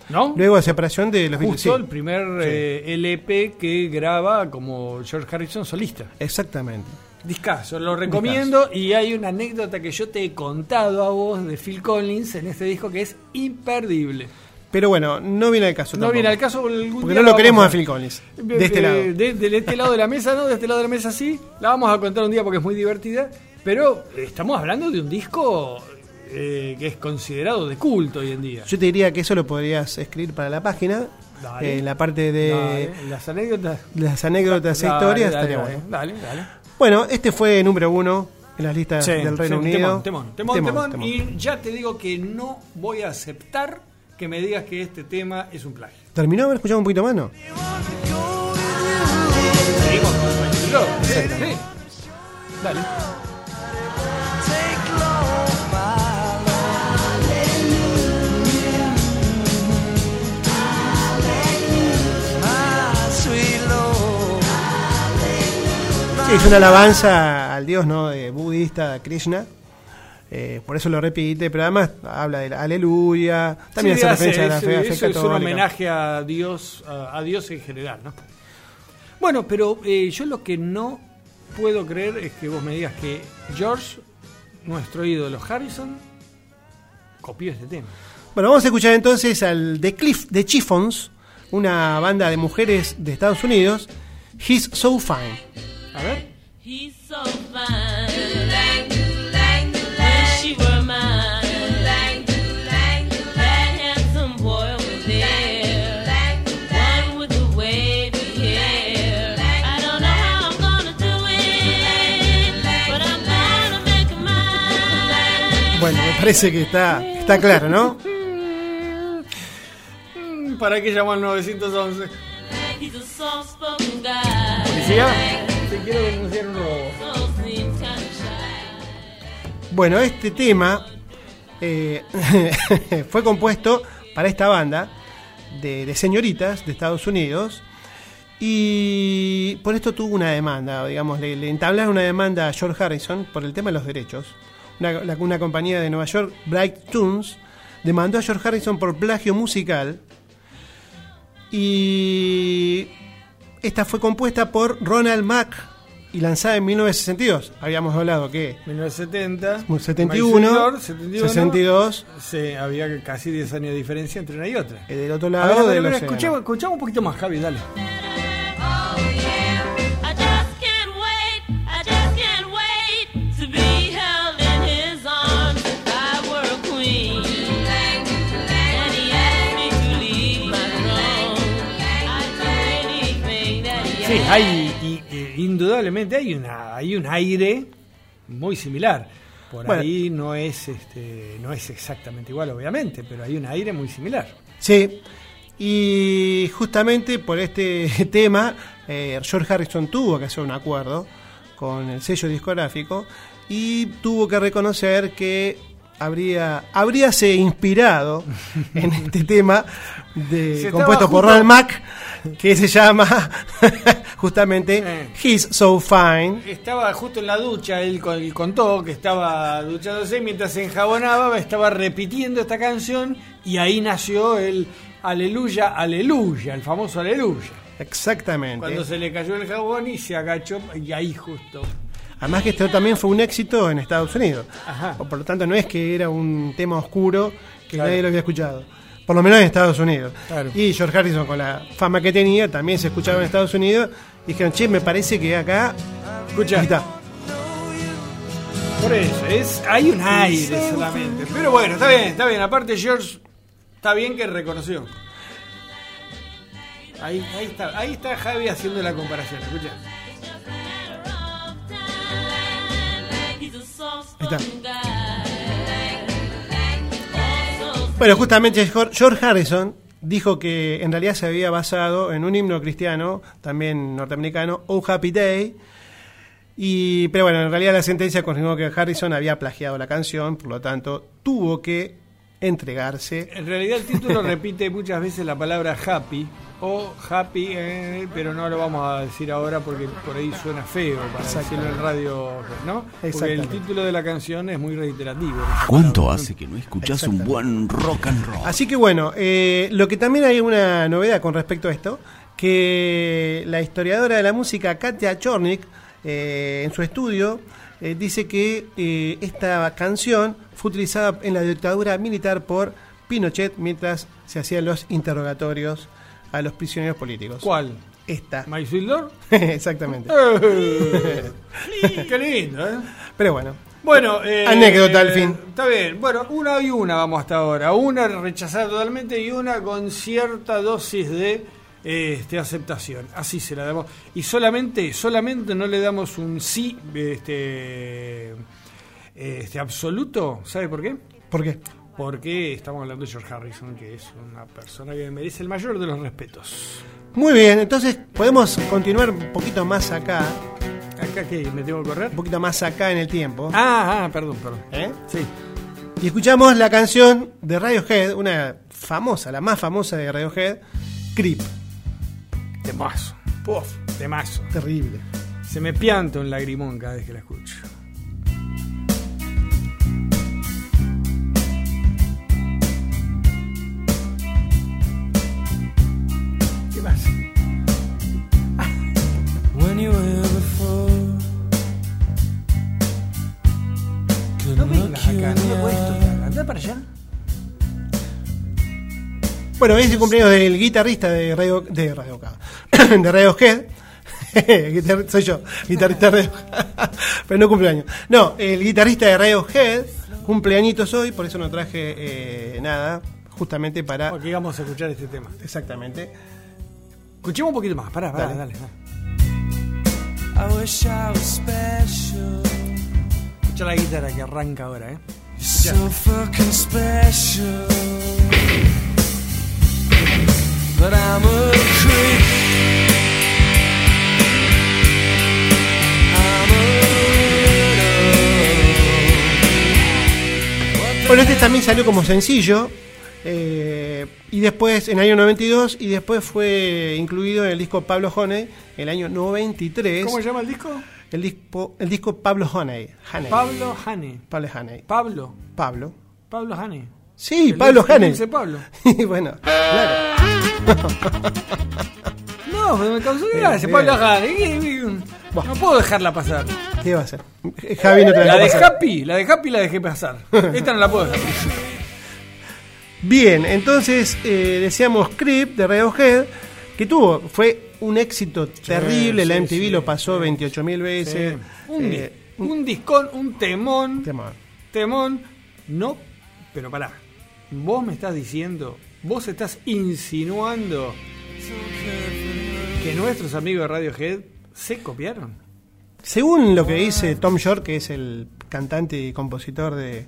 ¿No? Luego de separación de los Beatles. Justo sí, el primer eh, LP que graba como George Harrison solista. Exactamente. Discazo, lo recomiendo y hay una anécdota que yo te he contado a vos de Phil Collins en este disco que es imperdible. Pero bueno, no viene al caso. No tampoco. viene al caso Porque no lo queremos a Phil Collins. De este lado. De, de este lado de la mesa, ¿no? De este lado de la mesa sí. La vamos a contar un día porque es muy divertida. Pero estamos hablando de un disco eh, que es considerado de culto hoy en día. Yo te diría que eso lo podrías escribir para la página. Dale. eh, en la parte de Dale, las anécdotas. las anécdotas e historias. dale, bueno. dale, dale. Bueno, este fue número uno en las listas Sí, del Reino sí, Unido. Temón, temón, temón, temón. Y ya te digo que no voy a aceptar que me digas que este tema es un plagio. ¿Terminó? A ver, escuchamos un poquito más, ¿no? Seguimos con. Dale. Es una alabanza al dios no de budista Krishna. Eh, por eso lo repite, pero además habla de la aleluya. También Sí, hace referencia a la fe, eso es un homenaje a Dios, a, a Dios en general, ¿no? Bueno, pero eh, yo lo que no puedo creer es que vos me digas que George, nuestro ídolo Harrison, copió este tema. Bueno, vamos a escuchar entonces al The Cliff The Chiffons, una banda de mujeres de Estados Unidos. He's So Fine. A ver. He's so fine. Wish she were mine. That handsome boy over there. One with the wavy hair. I don't know how I'm gonna do it, but I'm gonna make him mine. Bueno, me parece que está, está claro, ¿no? ¿Para qué llamó al 911? He's a soft-spoken guy. Policía, quiero denunciar un robo. Bueno, este tema eh, fue compuesto para esta banda de, señoritas de Estados Unidos y por esto tuvo una demanda, digamos, le, le entablaron una demanda a George Harrison por el tema de los derechos. Una compañía de Nueva York, Bright Tunes, demandó a George Harrison por plagio musical y esta fue compuesta por Ronald Mack y lanzada en 1962. Habíamos hablado que 1970. 71, My Señor, 71, 62, Sí, había casi 10 años de diferencia entre una y otra. eh, del otro A lado ver, a ver, del a ver, océano. escuchamos, escuchamos un poquito más, Javi, dale. Hay, y- indudablemente hay, una, hay un aire muy similar. Por Bueno. ahí no es, este, no es exactamente igual, obviamente, pero hay un aire muy similar. Sí, y justamente por este tema, eh, George Harrison tuvo que hacer un acuerdo con el sello discográfico y tuvo que reconocer que habría habríase inspirado en este tema de, Se compuesto por Ronald Mack que se llama justamente Eh. He's So Fine. Estaba justo en la ducha, él, él contó que estaba duchándose mientras se enjabonaba, estaba repitiendo esta canción y ahí nació el Aleluya, Aleluya, el famoso Aleluya. Exactamente. Cuando se le cayó el jabón y se agachó, y ahí justo. Además que esto también fue un éxito en Estados Unidos. Ajá. Por lo tanto no es que era un tema oscuro que Claro. nadie lo había escuchado. Por lo menos en Estados Unidos. Claro. Y George Harrison con la fama que tenía también se escuchaba en Estados Unidos. Y dijeron, che, me parece que acá... Escucha. Está. Por eso, es, hay un aire solamente. Pero bueno, está bien, está bien. Aparte, George, está bien que reconoció. Ahí, ahí está, ahí está Javi haciendo la comparación. Escucha. Ahí está. Bueno, justamente George Harrison dijo que en realidad se había basado en un himno cristiano, también norteamericano, Oh Happy Day. Y, pero bueno, en realidad la sentencia confirmó que Harrison había plagiado la canción, por lo tanto tuvo que entregarse. En realidad el título repite muchas veces la palabra happy o happy, eh, pero no lo vamos a decir ahora porque por ahí suena feo para decirlo en radio, ¿no? Porque el título de la canción es muy reiterativo. ¿Cuánto hace que no escuchás un buen rock and roll? Así que bueno, eh, lo que también hay una novedad con respecto a esto, que la historiadora de la música Katia Chornik, eh, en su estudio, eh, dice que eh, esta canción fue utilizada en la dictadura militar por Pinochet mientras se hacían los interrogatorios a los prisioneros políticos. ¿Cuál? Esta. ¿My Sweet Lord? Exactamente. Eh, Qué lindo, ¿eh? Pero bueno, Bueno, eh, Anécdota al fin. Está bien. Bueno, una y una vamos hasta ahora. Una rechazada totalmente y una con cierta dosis de este, aceptación. Así se la damos. Y solamente, solamente no le damos un sí este, este absoluto. ¿Sabe por qué? ¿por qué? Porque estamos hablando de George Harrison, que es una persona que merece el mayor de los respetos. Muy bien, entonces podemos continuar un poquito más acá, ¿Acá qué? ¿Me tengo que correr? un poquito más acá en el tiempo. Ah, ah, perdón, perdón. ¿eh? Sí. Y escuchamos la canción de Radiohead, una famosa, la más famosa de Radiohead, Creep. Temazo. Puf, temazo. Terrible. Se me pianta un lagrimón cada vez que la escucho. Were before. No vengas acá, no me puedes tocar. Anda para allá. Bueno, es el cumpleaños del guitarrista de Radio, de Radio de Radiohead. Soy yo, guitarrista de Radiohead. Pero no cumpleaños. No, el guitarrista de Radiohead, cumpleañitos hoy, por eso no traje eh, nada, justamente para... Porque vamos a escuchar este tema. Exactamente. Escuchemos un poquito más. Pará, pará, Dale. dale. dale. I wish I was special. Escucha la guitarra que arranca ahora, ¿eh? So fucking special. But I'm a creep. I'm a Bueno, este también salió como sencillo. Eh, y después, en el año 92, y después fue incluido en el disco Pablo Honey, el año 93. ¿Cómo se llama el disco? El disco, el disco Pablo Honey. Honey. Pablo Hane. Pablo Honey. Pablo. Pablo. Pablo Hane. Sí, El Pablo Honey. dulce Pablo. Y bueno, claro. No, me causó gracia. Pablo Hane. ¿Qué- qué- No puedo dejarla pasar. ¿Qué va a hacer? Javi no te la La de pasar. Happy, la de Happy la dejé pasar. Esta no la puedo dejar. Bien, entonces eh, decíamos Creep de Radiohead, que tuvo, fue un éxito terrible, la sí, MTV sí, lo pasó 28.000 veces. Un, eh, di- un discón, un temón. tema. Temón. No, pero pará. Vos me estás diciendo, vos estás insinuando que nuestros amigos de Radiohead se copiaron. Según lo que dice Tom York, que es el cantante y compositor de,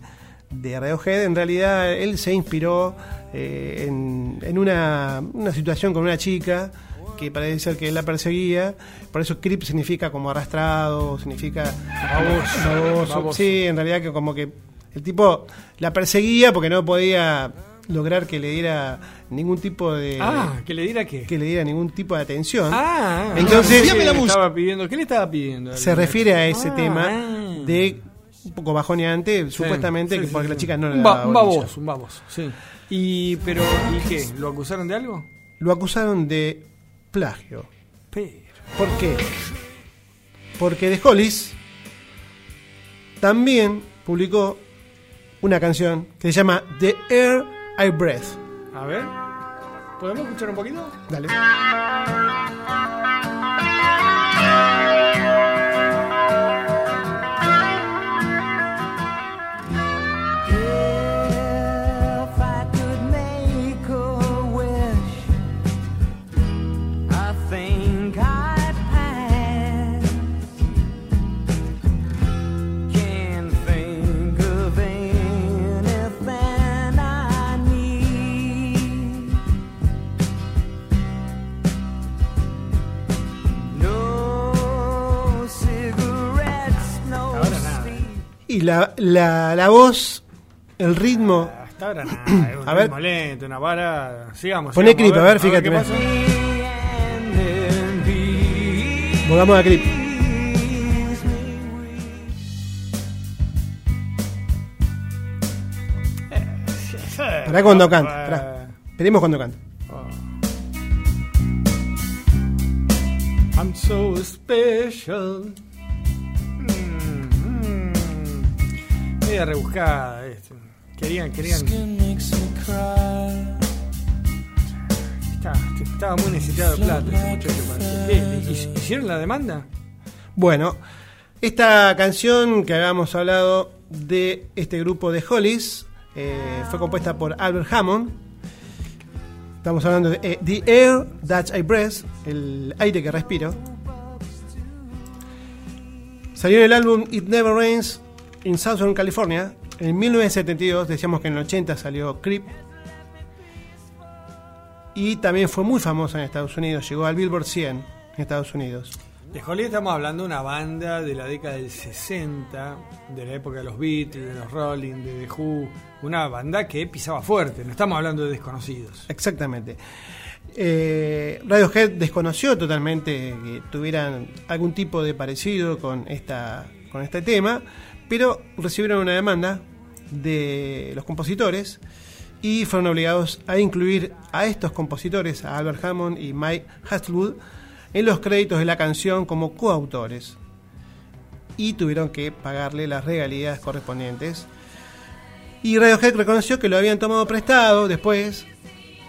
de Radiohead, en realidad él se inspiró eh, en, en una, una situación con una chica que parece ser que él la perseguía, por eso creep significa como arrastrado, significa baboso. Sí, en realidad que como que el tipo la perseguía porque no podía lograr que le diera ningún tipo de ah, que le diera qué. que le diera ningún tipo de atención. Ah, Entonces- ¿qué le estaba pidiendo? ¿Qué le estaba pidiendo? se refiere a ese Ah, tema ah. de un poco bajoneante, supuestamente, Sí, que porque la chica no le daba ba- un baboso, sí. Y, pero, ¿y qué? ¿Lo acusaron de algo? Lo acusaron de plagio. Pero, ¿Por qué? Porque The Hollies también publicó una canción que se llama The Air I Breath. a ver, ¿podemos escuchar un poquito? Dale. Y la, la, la voz, el ritmo. Hasta ahora nada, es un A ver. ritmo lento, una vara. Sigamos. Poné sigamos, clip, a ver, fíjate, qué ve. pasa. And in peace. Volvamos a clip. Pará cuando canta. Pará. Esperemos cuando canta. I'm so special. Media rebuscada esto. Querían, querían. Estaba, estaba muy necesitado de plata ese muchacho. parece. ¿Qué? ¿Hic- ¿Hicieron la demanda? Bueno, esta canción que habíamos hablado de este grupo de Hollies eh, fue compuesta por Albert Hammond. Estamos hablando de eh, The Air That I Breathe, el aire que respiro. Salió en el álbum It Never Rains in Southern California. En 1972, decíamos que en el 80 salió Creep. Y también fue muy famosa en Estados Unidos, llegó al Billboard 100 en Estados Unidos. De Holly estamos hablando de una banda de la década del 60, de la época de los Beatles, de los Rolling, de The Who, una banda que pisaba fuerte, no estamos hablando de desconocidos. Exactamente. Eh, Radiohead desconoció totalmente que tuvieran algún tipo de parecido con, esta, con este tema, pero recibieron una demanda de los compositores y fueron obligados a incluir a estos compositores, a Albert Hammond y Mike Hasselwood, en los créditos de la canción como coautores y tuvieron que pagarle las regalías correspondientes. Y Radiohead reconoció que lo habían tomado prestado después,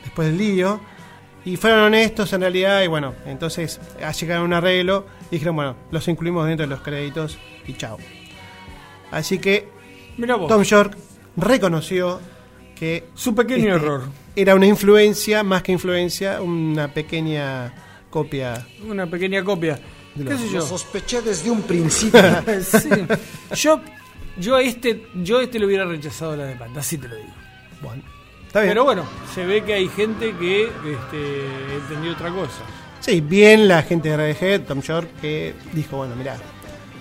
después del lío, y fueron honestos en realidad, y bueno, entonces llegaron a un arreglo y dijeron, bueno, los incluimos dentro de los créditos y chao. Así que Tom York reconoció que su pequeño este, error, era una influencia, más que influencia, una pequeña copia. una pequeña copia. ¿Qué lo- sé yo? sospeché desde un principio. Sí. Yo, yo a este, yo a este le hubiera rechazado la demanda, así te lo digo. Bueno, está bien. Pero bueno, se ve que hay gente que este, entendió otra cosa. Sí, bien la gente de Radiohead, Tom York, que dijo, bueno, mirá,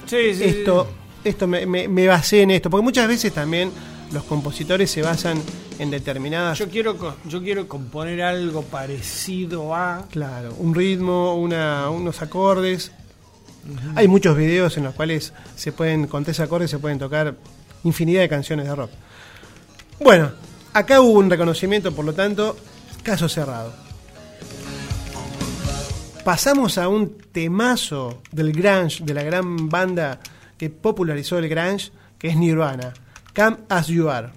Sí, sí, esto, esto me, me- me basé en esto, porque muchas veces también los compositores se basan en determinadas, Yo quiero, yo quiero componer algo parecido a. claro, un ritmo, una, unos acordes. Hay muchos videos en los cuales se pueden, con tres acordes se pueden tocar infinidad de canciones de rock. Bueno, acá hubo un reconocimiento, por lo tanto, caso cerrado. Pasamos a un temazo del grunge, de la gran banda que popularizó el grunge, que es Nirvana. Come As You Are.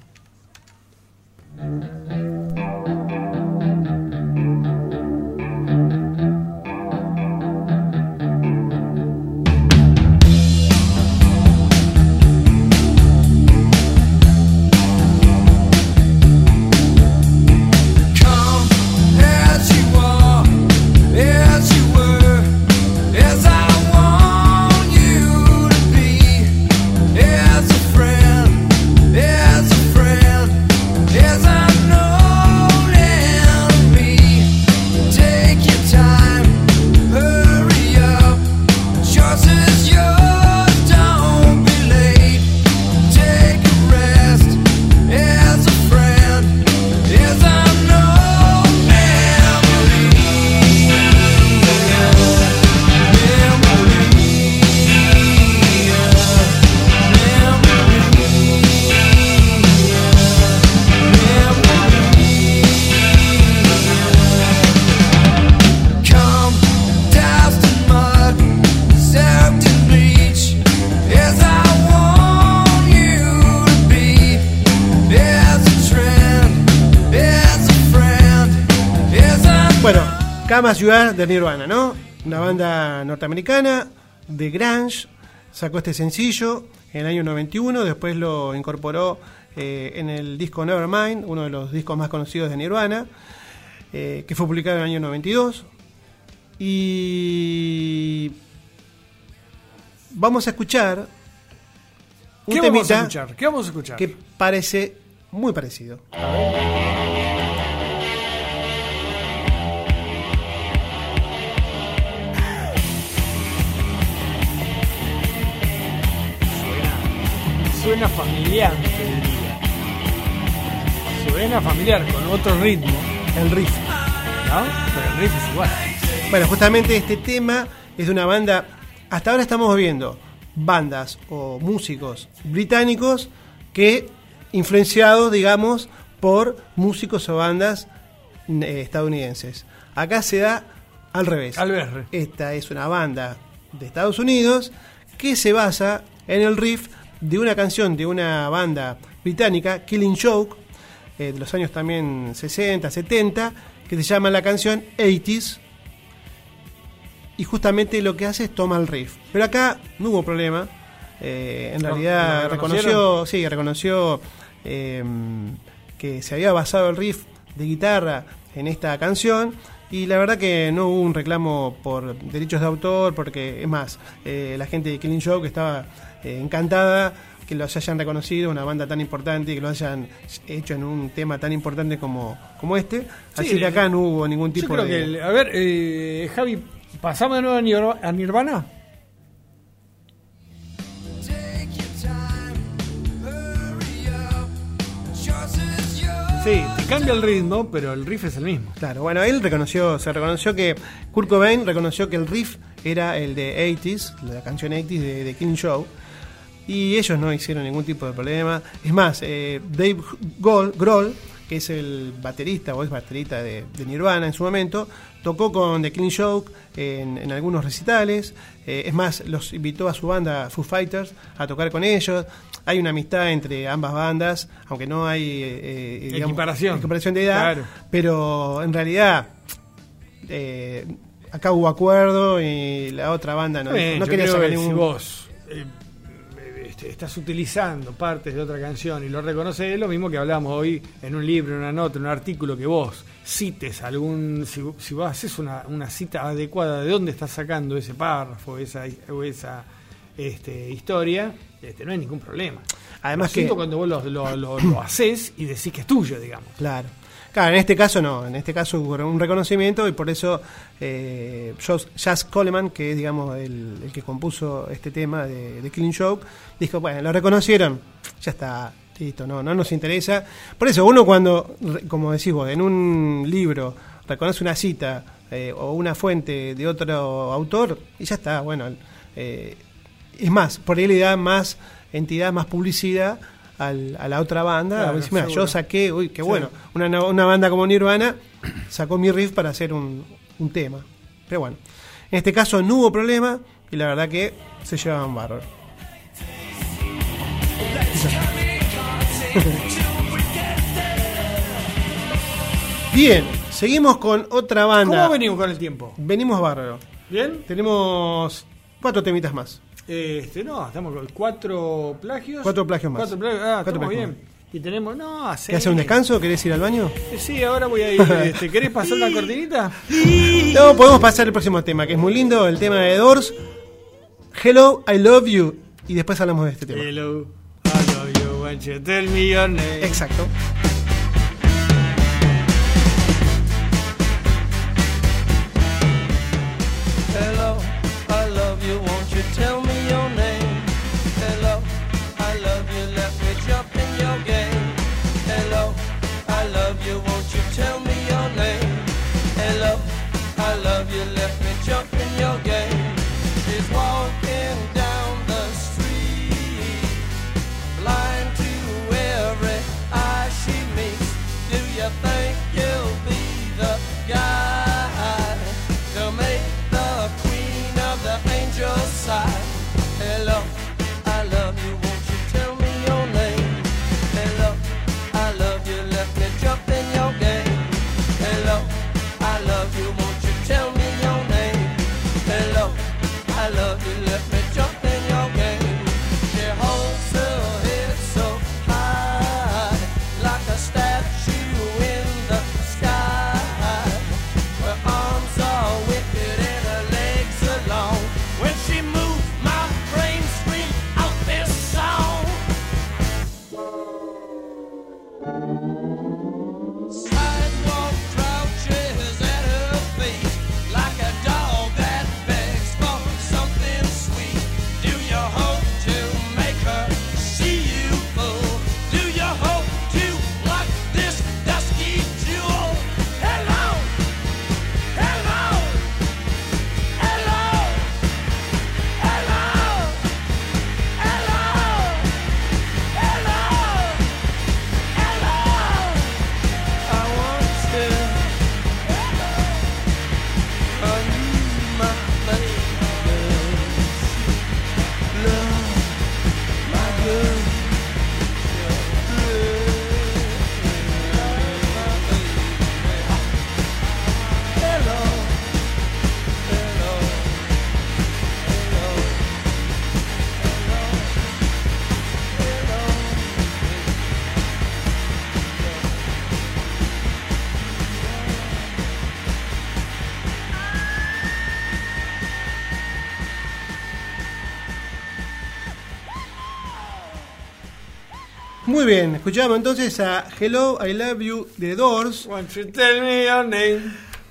You Are de Nirvana, ¿no? Una banda norteamericana de grunge. Sacó este sencillo en el año 91, después lo incorporó eh, en el disco Nevermind, uno de los discos más conocidos de Nirvana, eh, que fue publicado en el año 92. Y vamos a escuchar un ¿Qué vamos a temita escuchar? ¿Qué vamos a escuchar? que parece muy parecido. Suena familiar, diría. Suena familiar, con otro ritmo, El riff. ¿no? Pero el riff es igual. Bueno, justamente este tema es de una banda. Hasta ahora estamos viendo bandas o músicos británicos que influenciados, digamos, por músicos o bandas eh, estadounidenses. Acá se da al revés. Al berre. Esta es una banda de Estados Unidos que se basa en el riff de una canción de una banda británica, Killing Joke, eh, de los años también 60, 70, que se llama la canción 80s. Y justamente lo que hace es toma el riff. Pero acá no hubo problema. Eh, en ¿Lo- realidad reconoció, sí, reconoció eh, que se había basado el riff de guitarra en esta canción. Y la verdad que no hubo un reclamo por derechos de autor, porque es más, eh, la gente de Killing Joke estaba eh, encantada que los hayan reconocido, una banda tan importante y que lo hayan hecho en un tema tan importante como, como este. Así Sí, que acá no hubo ningún Yo tipo creo de... que, el- a ver, eh, Javi, ¿pasamos de nuevo a Nir- a Nirvana? Sí, te cambia el ritmo, pero el riff es el mismo. Claro, bueno, él reconoció, se reconoció que Kurt Cobain reconoció que el riff era el de 80s, la canción 80s de, de King Show, y ellos no hicieron ningún tipo de problema. Es más, eh, Dave Grohl, que es el baterista o es baterista de, de Nirvana en su momento, tocó con The Clean Show en, en algunos recitales. eh, es más, los invitó a su banda Foo Fighters a tocar con ellos. Hay una amistad entre ambas bandas, aunque no hay eh, eh, digamos, Equiparación. equiparación de edad, Claro. pero en realidad acá hubo acuerdo y la otra banda no, Bien, no quería sacar ningún si vos estás utilizando partes de otra canción y lo reconoces, es lo mismo que hablamos hoy en un libro, en una nota, en un artículo, que vos cites algún, si, si vos haces una, una cita adecuada de dónde estás sacando ese párrafo esa, o esa este, historia, este, no hay ningún problema. Además Lo que- cuando vos lo, lo, lo- lo haces y decís que es tuyo, digamos. Claro. Claro, en este caso no, en este caso hubo un reconocimiento y por eso eh, Jazz Coleman, que es digamos el, que compuso este tema de, de Killing Joke, dijo, bueno, lo reconocieron, ya está, listo, no, no nos interesa. Por eso uno cuando, como decís vos, en un libro reconoce una cita eh, o una fuente de otro autor, y ya está, bueno, eh, es más, por ahí le da más entidad, más publicidad al- a la otra banda. Claro, a mira, yo saqué, uy, qué Sí. bueno, una, una banda como Nirvana sacó mi riff para hacer un, un tema. Pero bueno, en este caso no hubo problema y la verdad que se llevaban bárbaro. Bien, seguimos con otra banda. ¿Cómo venimos con el tiempo? Venimos bárbaro. ¿Bien? Tenemos cuatro temitas más. Este, no, estamos con cuatro plagios. Cuatro plagios más. Cuatro plagios, ah, Cuatro plagios bien. Y tenemos, no, hace. ¿Qué hace un descanso? ¿Querés ir al baño? Sí, ahora voy a ir. Este, ¿Querés pasar la cortinita? No, podemos pasar al próximo tema, que es muy lindo, el tema de Doors. Hello, I love you. Y después hablamos de este tema. Hello, I love you, won't you tell me your name? Exacto. Bien, escuchamos entonces a Hello, I Love You de Doors. Won't you tell me your name?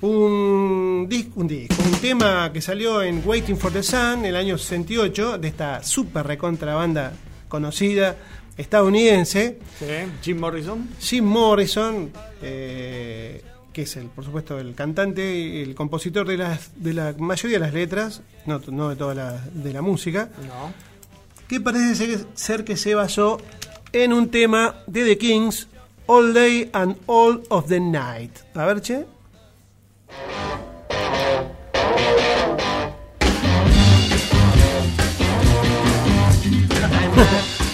Un disco, un disco, un tema que salió en Waiting for the Sun en el año 68 de esta super recontra banda conocida estadounidense. Sí, Jim Morrison. Jim Morrison, eh, que es el, por supuesto, el cantante y el compositor de, las, de la mayoría de las letras, no, no de toda la, de la música, No. que parece ser, ser que se basó en un tema de The Kings, All Day and All of the Night. A ver, che.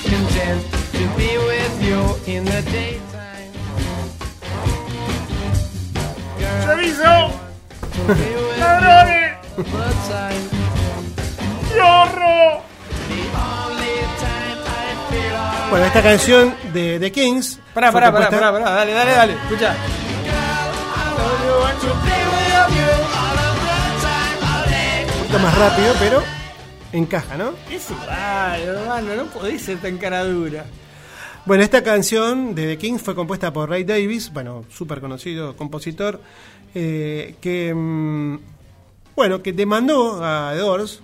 content to be Bueno, esta canción de The Kings. Pará, pará, pará, pará, pará, dale, dale, dale. Escucha. Un poquito más rápido, pero encaja, ¿no? Es igual, hermano, no podés ser tan cara dura. Bueno, esta canción de The Kings fue compuesta por Ray Davis, bueno, súper conocido compositor, eh, que, mm, bueno, que demandó a The Doors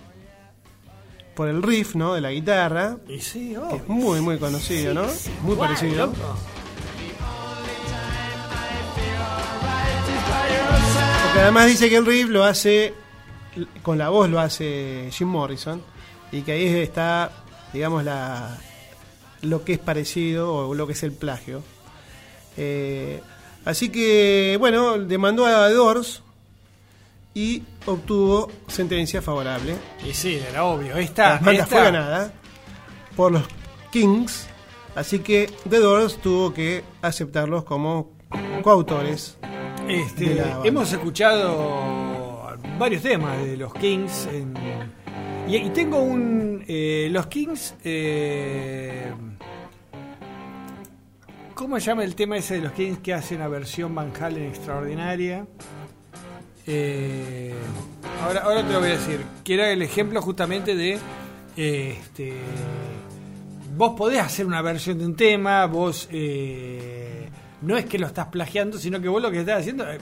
por el riff, ¿no? De la guitarra, Y sí, que es muy, muy conocido, ¿no? Muy parecido. Porque además dice que el riff lo hace, con la voz lo hace Jim Morrison, y que ahí está, digamos, la, lo que es parecido o lo que es el plagio. Eh, así que, bueno, demandó a Doors y obtuvo sentencia favorable. Y sí, era obvio. Esta, La esta- fue ganada por los Kings, así que The Doors tuvo que aceptarlos como coautores. Este, la hemos escuchado varios temas de los Kings en- y, y tengo un eh, los Kings eh, ¿cómo se llama el tema ese de los Kings que hace una versión Van Halen extraordinaria? Eh, ahora, ahora te lo voy a decir que era el ejemplo justamente de eh, este vos podés hacer una versión de un tema, vos eh, no es que lo estás plagiando, sino que vos lo que estás haciendo eh,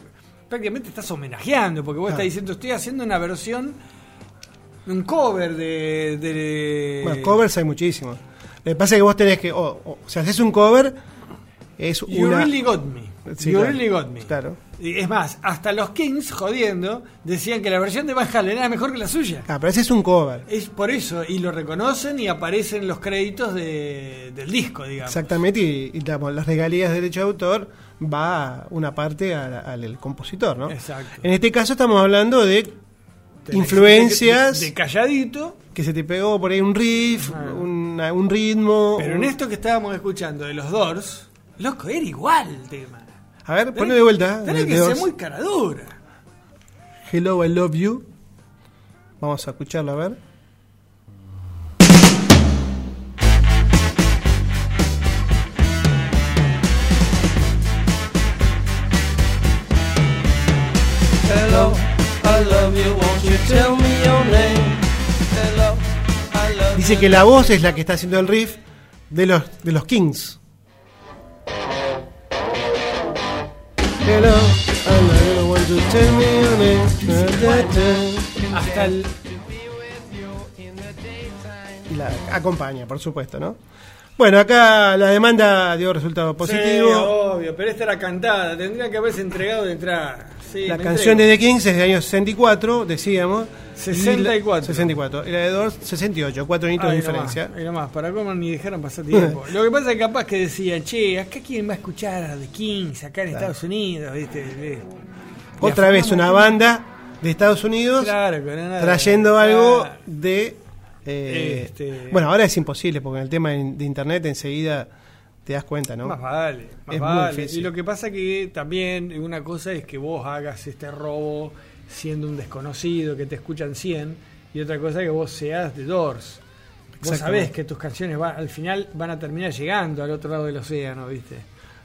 prácticamente estás homenajeando, porque vos estás diciendo estoy haciendo una versión, un cover de... de- Bueno, covers hay muchísimos. Lo que pasa es que vos tenés que, o o si haces un cover, es You una... really got me. Sí, you claro. really got me. Claro. Y es más, hasta los Kings, jodiendo, decían que la versión de Van Halen era mejor que la suya. Ah, pero ese es un cover. Es por eso, y lo reconocen y aparecen los créditos de- del disco, digamos. Exactamente, y, y digamos, las regalías de derecho de autor va una parte al, compositor, ¿no? Exacto. En este caso estamos hablando de influencias De, de calladito, que se te pegó por ahí un riff, Ah. un ritmo. pero en esto que estábamos escuchando de los Doors, loco, era igual el tema. A ver, ponlo de vuelta. Tenés de- que ser muy cara dura. Hello, I love you. Vamos a escucharlo, a ver. Hello, I love you, won't you tell me your name? Hello, I love Dice you. que la voz es la que está haciendo el riff de los, de los Kings. Hello, I don't want to tell me your name. Hasta el. Y la acompaña, por supuesto, ¿no? Bueno, acá la demanda dio resultado positivo. Sí, obvio, pero esta era cantada. Tendría que haberse entregado de entrada. Sí, la canción de. The Kings es del año 64, decíamos. 64. Y la- 64. Y la de Doors, 68, cuatro añitos de diferencia. ahí nomás, para cómo ni dejaron pasar tiempo. Lo que pasa es que capaz que decían, che, acá quién va a escuchar a The Kings acá en Estados Unidos, ¿viste? Le- Otra vez una banda de Estados Unidos Claro, con nada- trayendo algo Claro. de... eh, Este- Bueno, ahora es imposible porque en el tema de internet enseguida te das cuenta, ¿no? Más vale, más Es muy vale. Y lo que pasa que también una cosa es que vos hagas este robo siendo un desconocido, que te escuchan 100, y otra cosa es que vos seas de Doors. Vos sabés que tus canciones van, al final van a terminar llegando al otro lado del océano, ¿viste?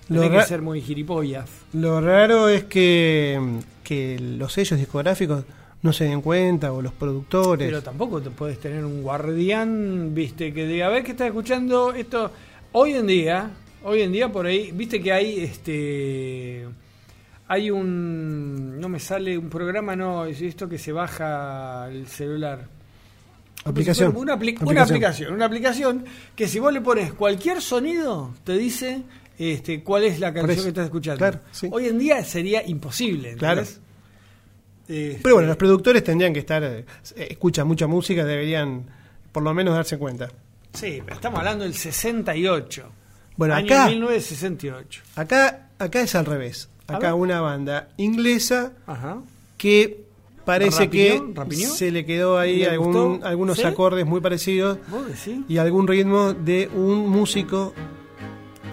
Lo Tenés que ser muy gilipollas. Lo raro es que, que los sellos discográficos no se den cuenta o los productores. Pero tampoco te puedes tener un guardián, viste, que diga, a ver que estás escuchando esto. Hoy en día, hoy en día por ahí, viste que hay este hay un no me sale un programa, no, es esto que se baja el celular. Aplicación. Una, apli- una aplicación, una aplicación que si vos le pones cualquier sonido, te dice este, cuál es la canción que estás escuchando. Claro, sí. Hoy en día sería imposible. Claro. Este, Pero bueno, los productores tendrían que estar, eh, escuchan mucha música, deberían por lo menos darse cuenta. Sí, pero estamos hablando del 68. Bueno, año acá- 1968. Acá, acá es al revés. Acá una banda inglesa Ajá. que parece que se le quedó ahí ¿Le algún- gustó? algunos ¿Sí? acordes muy parecidos y algún ritmo de un músico.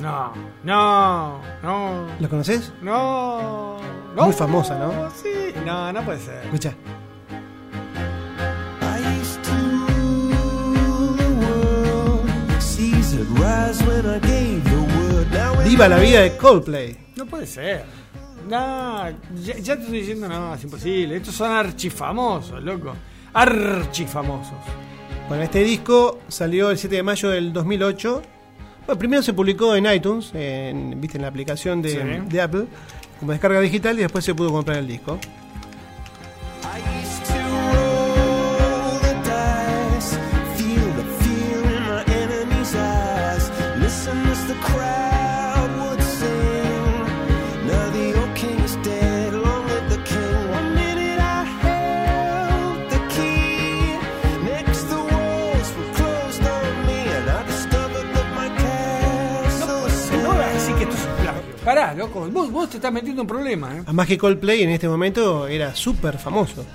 No, no, no. ¿Lo conoces? No, no. Muy famosa, ¿no? Sí, no, no puede ser. Escucha. Viva la vida de Coldplay. No puede ser. No, ya, ya te estoy diciendo, no, es imposible. Estos son archifamosos, loco. Archifamosos. Bueno, este disco salió el 7 de mayo del 2008. Bueno, primero se publicó en iTunes, en, viste, en la aplicación de, Sí. de Apple, como descarga digital y después se pudo comprar el disco. Pará, loco. Vos, vos te estás metiendo en problemas, ¿eh? Además que Coldplay en este momento era súper famoso.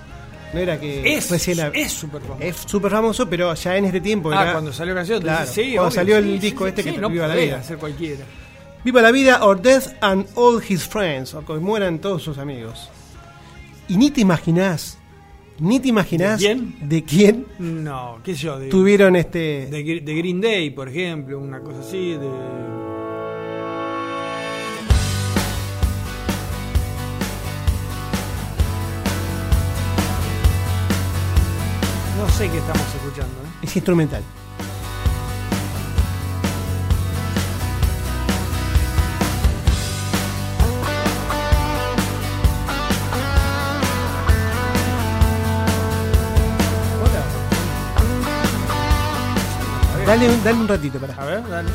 No era que Es, recién la- es súper famoso. es súper famoso, pero ya en este tiempo Ah, era- cuando salió canción. Claro, sí, cuando obvio, salió el disco sí, este que no Viva la vida. ser cualquiera. Viva la vida or death and all his friends, o que mueran todos sus amigos. Y ni te imaginás, ni te imaginás ¿De quién? de quién No, qué sé yo, de, tuvieron este de, de Green Day, por ejemplo, una cosa así, de... No sé qué estamos escuchando, ¿eh? es instrumental. Dale, un- dale un ratito para. A ver, dale.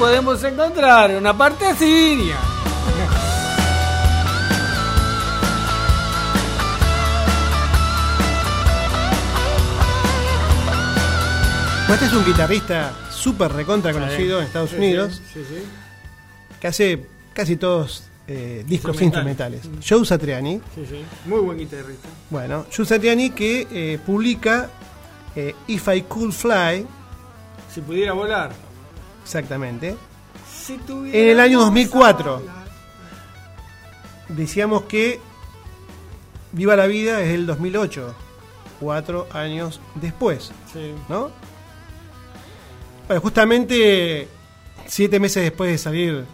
Podemos encontrar una parte siria. Este es un guitarrista súper recontra conocido en Estados Unidos, Sí, sí. que hace casi todos eh, discos Instrumentales. Joe Satriani. Muy buen guitarrista. bueno, Joe Satriani que eh, publica eh, If I Could Fly, Si pudiera volar. Exactamente, Si En el año voz 2004. a volar. decíamos que Viva la Vida es del 2008, cuatro años después, Sí. ¿no? Bueno, justamente siete meses después de salir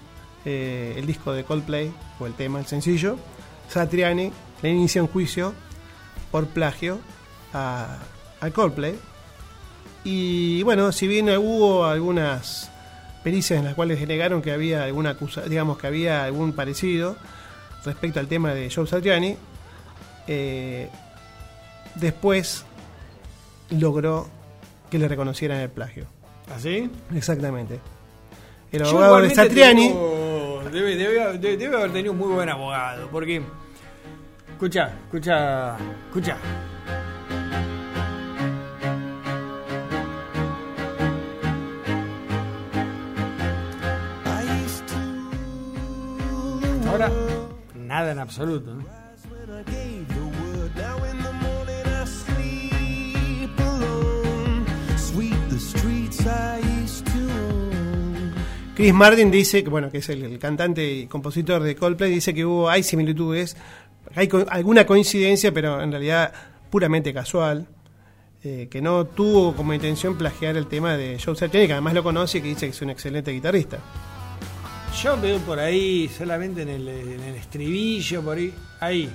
eh, el disco de Coldplay, o el tema, el sencillo, Satriani le inicia un juicio por plagio a, a Coldplay. Y bueno, si bien hubo algunas pericias en las cuales denegaron que había alguna acusa, digamos que había algún parecido respecto al tema de Joe Satriani, eh, después logró que le reconocieran el plagio. ¿Así? Exactamente. El Yo abogado de Satriani. tengo- debe, debe- debe- debe haber tenido un muy buen abogado, porque. Escucha, escucha, escucha. Ahora, nada en absoluto. Chris Martin dice, que bueno, que es el, el cantante y compositor de Coldplay, dice que hubo, hay similitudes, hay co- alguna coincidencia, pero en realidad puramente casual, eh, que no tuvo como intención plagiar el tema de Joe Satriani, que además lo conoce y que dice que es un excelente guitarrista. Yo veo por ahí, solamente en el, en el estribillo, por ahí. Ahí.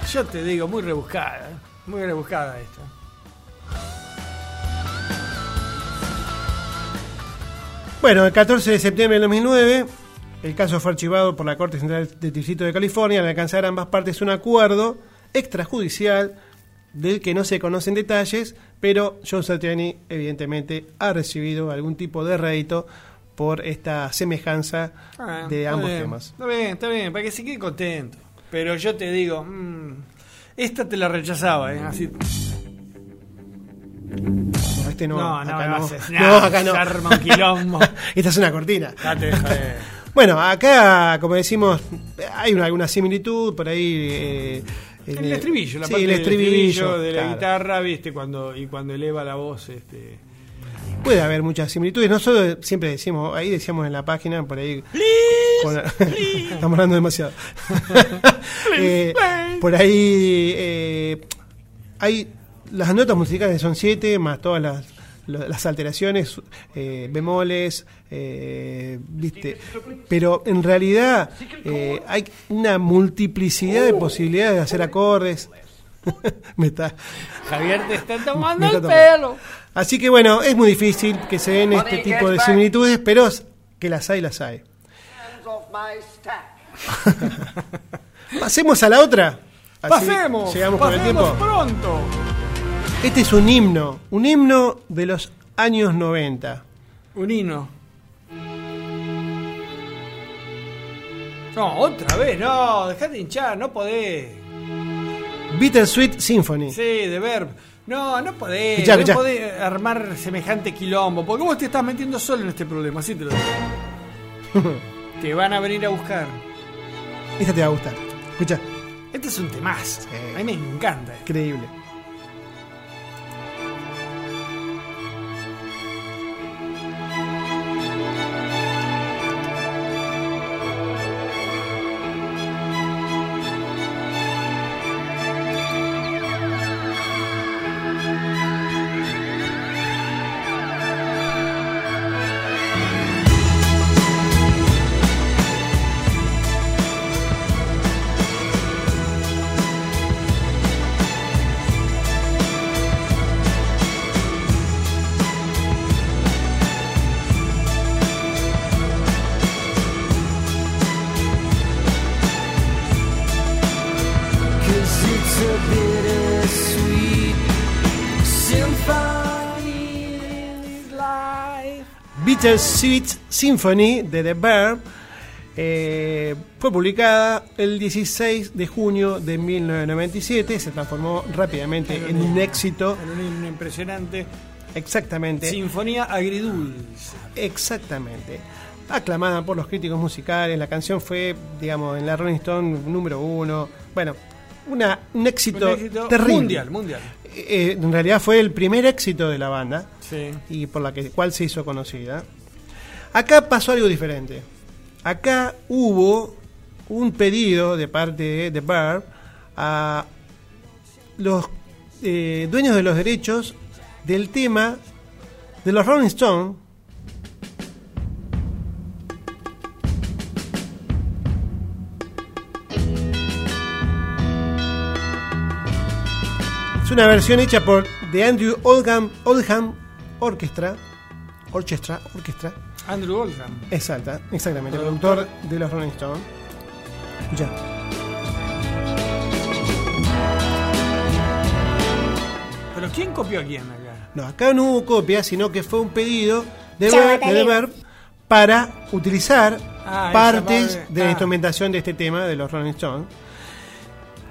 ¿Qué sé yo? Te digo, muy rebuscada. Muy rebuscada esto. Bueno, el 14 de septiembre del 2009, el caso fue archivado por la Corte Central del Distrito de California al alcanzar ambas partes un acuerdo extrajudicial del que no se conocen detalles, pero John Satriani evidentemente ha recibido algún tipo de rédito por esta semejanza Ah, de ambos bien, temas. Está bien, está bien, para que se quede contento. Pero yo te digo, mm, esta te la rechazaba, ¿eh? Así. No, este no, No, no, acá no no. haces No, nada, acá no. se arma un quilombo. Esta es una cortina. Date joder. Bueno, acá, como decimos, hay una, alguna similitud por ahí. eh, en El estribillo, la sí, parte el del estribillo, de la claro. guitarra, viste, cuando y cuando eleva la voz, este. Puede haber muchas similitudes. Nosotros siempre decimos, ahí decíamos en la página, por ahí. con- Estamos hablando demasiado. Eh, por ahí eh, hay las notas musicales son siete, más todas las, las alteraciones, eh, bemoles, eh, viste. Pero en realidad eh, hay una multiplicidad de posibilidades de hacer acordes. Me está. Javier te tomando está el tomando. pelo. Así que bueno, es muy difícil que se den este tipo de similitudes, pero que las hay, las hay. Pasemos a la otra. Así Pasemos. Llegamos con el pasemos tiempo. pronto. Este es un himno, un himno de los años 90. Un himno. No, otra vez, no, dejate hinchar, no podés. Bittersweet Symphony. Sí, de verb. No, no podés, Escuchá, no escuchá. podés armar semejante quilombo, porque vos te estás metiendo solo en este problema, así te lo digo. te van a venir a buscar. Esta te va a gustar. Escucha, Este es un temazo. A mí me encanta. increíble. Bittersweet Symphony de The Verb eh, fue publicada el 16 de junio de 1997. Se transformó rápidamente en un éxito. En un himno impresionante. Exactamente. Sinfonía agridulce. Exactamente. Aclamada por los críticos musicales, la canción fue, digamos, en la Rolling Stone número uno. Bueno, una, un éxito, Un éxito terrible. mundial, mundial. eh, en realidad fue el primer éxito de la banda Sí. y por la que, cual se hizo conocida. Acá pasó algo diferente. Acá hubo un pedido de parte de Verb a los eh, dueños de los derechos del tema de los Rolling Stones. Es una versión hecha por The Andrew Oldham, Oldham. Orchestra, Orchestra. Andrew Oldham. Exacta, exactamente, el Productor. productor de los Rolling Stones. Ya. Pero ¿quién copió a quién acá? No, acá no hubo copia, sino que fue un pedido de, Ver- de The Verb para utilizar Ah, partes parte. de la Ah. instrumentación de este tema de los Rolling Stones.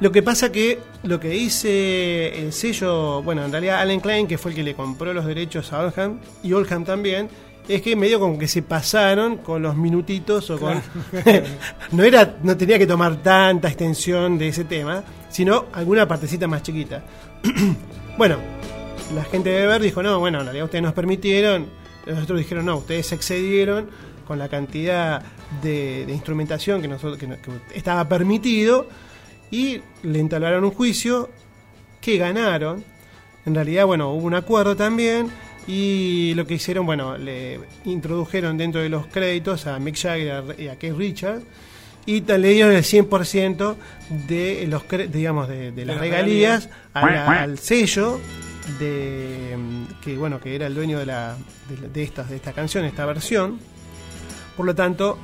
Lo que pasa que lo que dice el sello, bueno, en realidad Allen Klein, que fue el que le compró los derechos a Oldham, y Oldham también, es que medio como que se pasaron con los minutitos o con... no, era, no tenía que tomar tanta extensión de ese tema, sino alguna partecita más chiquita. bueno, la gente de Ver dijo, no, bueno, en realidad ustedes nos permitieron, los otros dijeron, no, ustedes se excedieron con la cantidad de, de instrumentación que, nosotros, que, no- que estaba permitido y le entablaron un juicio que ganaron. En realidad, bueno, hubo un acuerdo también y lo que hicieron, bueno, le introdujeron dentro de los créditos a Mick Jagger y a Keith Richards y le dieron el 100% de los digamos de, de las regalías regalías. a la- al sello de que bueno que era el dueño de la de, estas de esta canción esta versión por lo tanto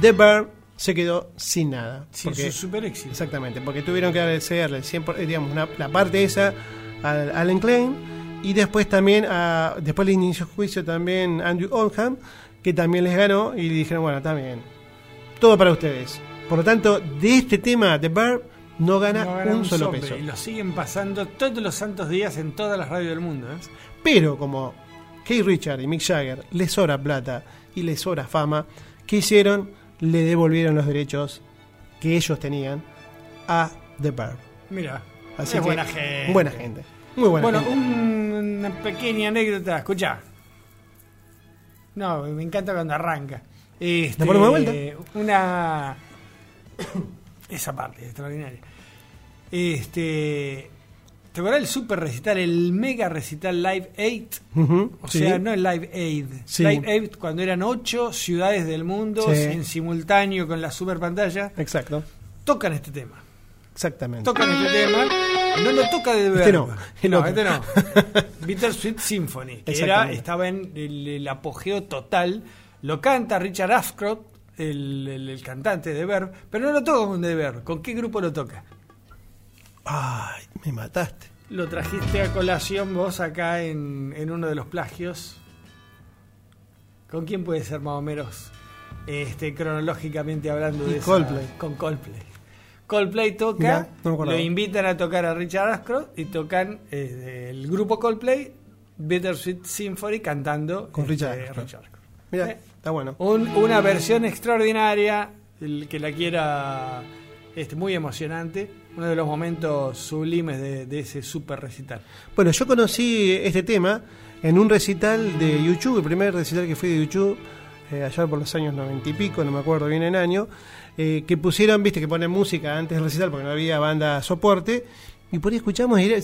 The Bird se quedó sin nada Sin porque- su super éxito. exactamente porque tuvieron que agradecerle el 100%, eh, digamos una- la parte esa al Allen Klein y después también a, después le inició juicio también Andrew Oldham que también les ganó y le dijeron bueno también todo para ustedes por lo tanto de este tema The Bird no gana, No gana un, solo sobre, peso Y lo siguen pasando todos los santos días en todas las radios del mundo. ¿eh? Pero como Keith Richard y Mick Jagger les sobra plata y les sobra fama, ¿qué hicieron? Le devolvieron los derechos que ellos tenían a The Verb. Mira, Así es que, buena gente. Buena gente. Muy buena bueno, un- una pequeña anécdota, escucha. No, me encanta cuando arranca. Este, ¿La ponemos de Una. Esa parte, extraordinaria. Este. ¿Te acuerdas del super recital, el mega recital Live 8? Ujú, O sí. sea, no el Live Aid. Sí. Live Aid cuando eran ocho ciudades del mundo Sí. en simultáneo con la super pantalla. Exacto. Tocan este tema. Exactamente. Tocan este tema. No lo toca de Este no, el no, otro. este no. Bittersweet Symphony, que era, estaba en el, el apogeo total. Lo canta Richard Ashcroft, el, el- el cantante de Verb, pero no lo toca con The Verb. ¿Con qué grupo lo toca? Ay, me mataste. Lo trajiste a colación vos acá en, en uno de los plagios. ¿Con quién puede ser más o menos este, cronológicamente hablando Y de esa- Coldplay. Con Coldplay. Coldplay toca, no lo invitan a tocar a Richard Ashcroft y tocan eh, el grupo Coldplay Bittersweet Symphony cantando Con este, Richard Ashcroft. Richard Ashcroft. Eh, está bueno. un- una versión extraordinaria, el que la quiera, este, muy emocionante, uno de los momentos sublimes de, de ese super recital. Bueno, yo conocí este tema en un recital de YouTube, el primer recital que fui de YouTube, eh, allá por los años noventa y pico, no me acuerdo bien el año, eh, que pusieron, viste, que ponen música antes del recital porque no había banda soporte, y por ahí escuchamos y era-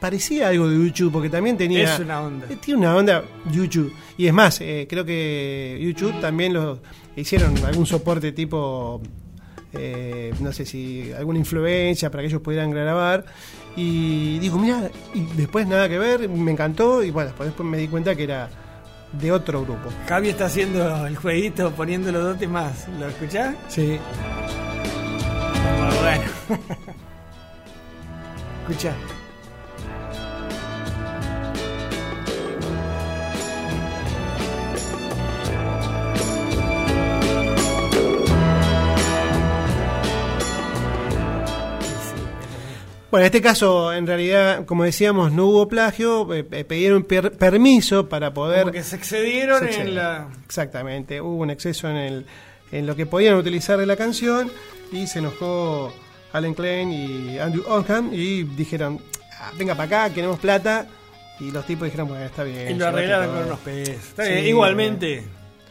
parecía algo de YouTube, porque también tenía... Es una onda. eh, Tiene una onda YouTube. Y es más, eh, creo que YouTube también lo hicieron algún soporte tipo, eh, no sé si alguna influencia para que ellos pudieran grabar. Y digo, mira, y después nada que ver, me encantó. Y bueno, después, después me di cuenta que era de otro grupo. Javi está haciendo el jueguito poniendo los dos temas. ¿Lo escuchás? Sí. Bueno. Escuchá. Bueno, en este caso, en realidad, como decíamos, no hubo plagio, eh, eh, pidieron per- permiso para poder... Como que se excedieron Se en la. Exactamente, hubo un exceso en, el, en lo que podían utilizar de la canción y se enojó Allen Klein y Andrew Oldham y dijeron, ah, venga para acá, queremos plata. Y los tipos dijeron, bueno, está bien. Y lo arreglaron con unos pesos. Está Sí. bien, Igualmente,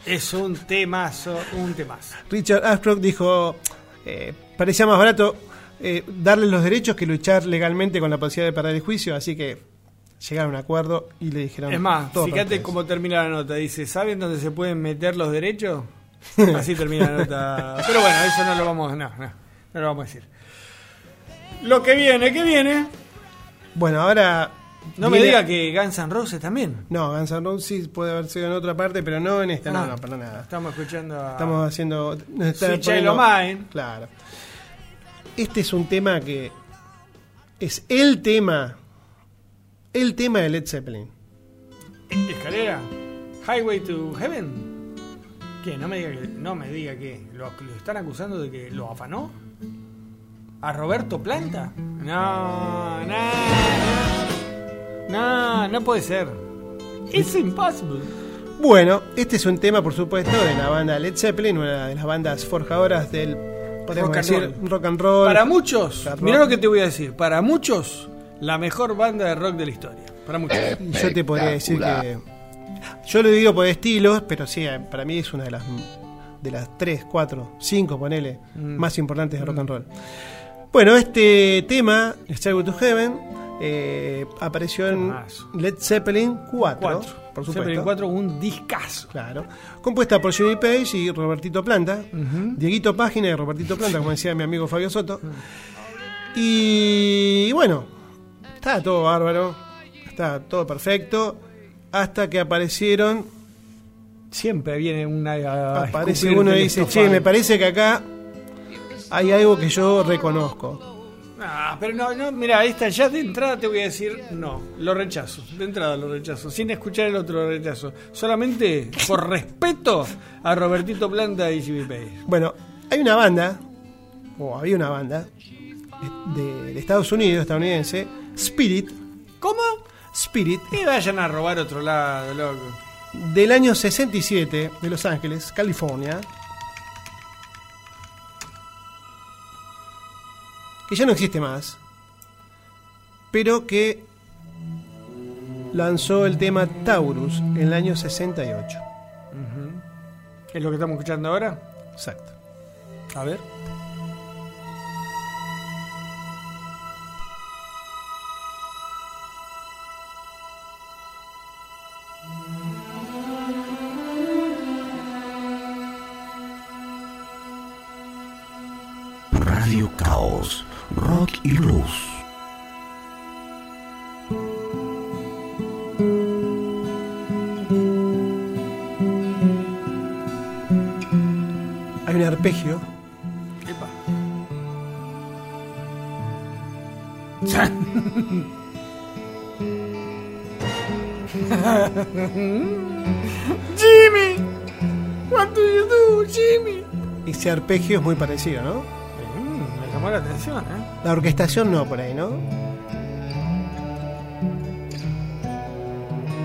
es un temazo, un temazo. Richard Ashcroft dijo, eh, parecía más barato eh, darle los derechos que luchar legalmente con la posibilidad de perder el juicio, así que llegaron a un acuerdo y le dijeron... Es más, fíjate cómo termina la nota. Dice, ¿saben dónde se pueden meter los derechos? Así termina la nota. Pero bueno, eso no lo vamos, no, no, no lo vamos a decir. Lo que viene, ¿qué viene? Bueno, ahora... No me diga que Guns N' Roses también. No, Guns N' Roses puede haber sido en otra parte, pero no en esta, no, Ah, no, para nada. Estamos escuchando a Estamos haciendo... nos está poniendo-. Claro. Este es un tema que es el tema, el tema de Led Zeppelin. Escalera. Highway to Heaven. ¿Qué? No me diga que, no me diga que lo, lo están acusando de que lo afanó. ¿A Roberto Planta? No, no, no. No, no puede ser. Es imposible. Bueno, este es un tema, por supuesto, de la banda Led Zeppelin, una de las bandas forjadoras del podemos Rock decir, roll. rock and roll. Para muchos, mira lo que te voy a decir. Para muchos, la mejor banda de rock de la historia. Para muchos. Yo te podría decir que yo lo digo por estilos, pero sí, para mí es una de las de las 3, 4, 5, ponele, Mm. más importantes de rock and roll. Bueno, este tema, Stairway to Heaven, eh, apareció en. Led Zeppelin 4, Cuatro. Por supuesto. Zeppelin 4, un discazo. Claro. Compuesta por Jimmy Page y Robertito Planta. Dieguito Página y Robertito Planta, como decía mi amigo Fabio Soto. Y bueno, estaba todo bárbaro. Estaba todo perfecto. Hasta que aparecieron. Siempre viene una. Aparece uno y dice. Che, me parece que acá hay algo que yo reconozco. Ah, pero no, no, mira, esta ya de entrada te voy a decir no, lo rechazo, de entrada lo rechazo, sin escuchar el otro lo rechazo, solamente por respeto a Robertito Planta y Jimmy Page. Bueno, hay una banda, o había una banda, de, de Estados Unidos, estadounidense, Spirit. ¿Cómo? Spirit, Que vayan a robar otro lado, loco. del año 67 de Los Ángeles, California, que ya no existe más, pero que lanzó el tema Taurus en el año 68. ¿Es lo que estamos escuchando ahora? Exacto. A ver. Radio Caos, Rock y Blues. Hay un arpegio Epa. Jimmy, what do you do, Jimmy? Ese arpegio es muy parecido, ¿no? Mm, me llamó la atención, ¿eh? La orquestación no, por ahí, ¿no?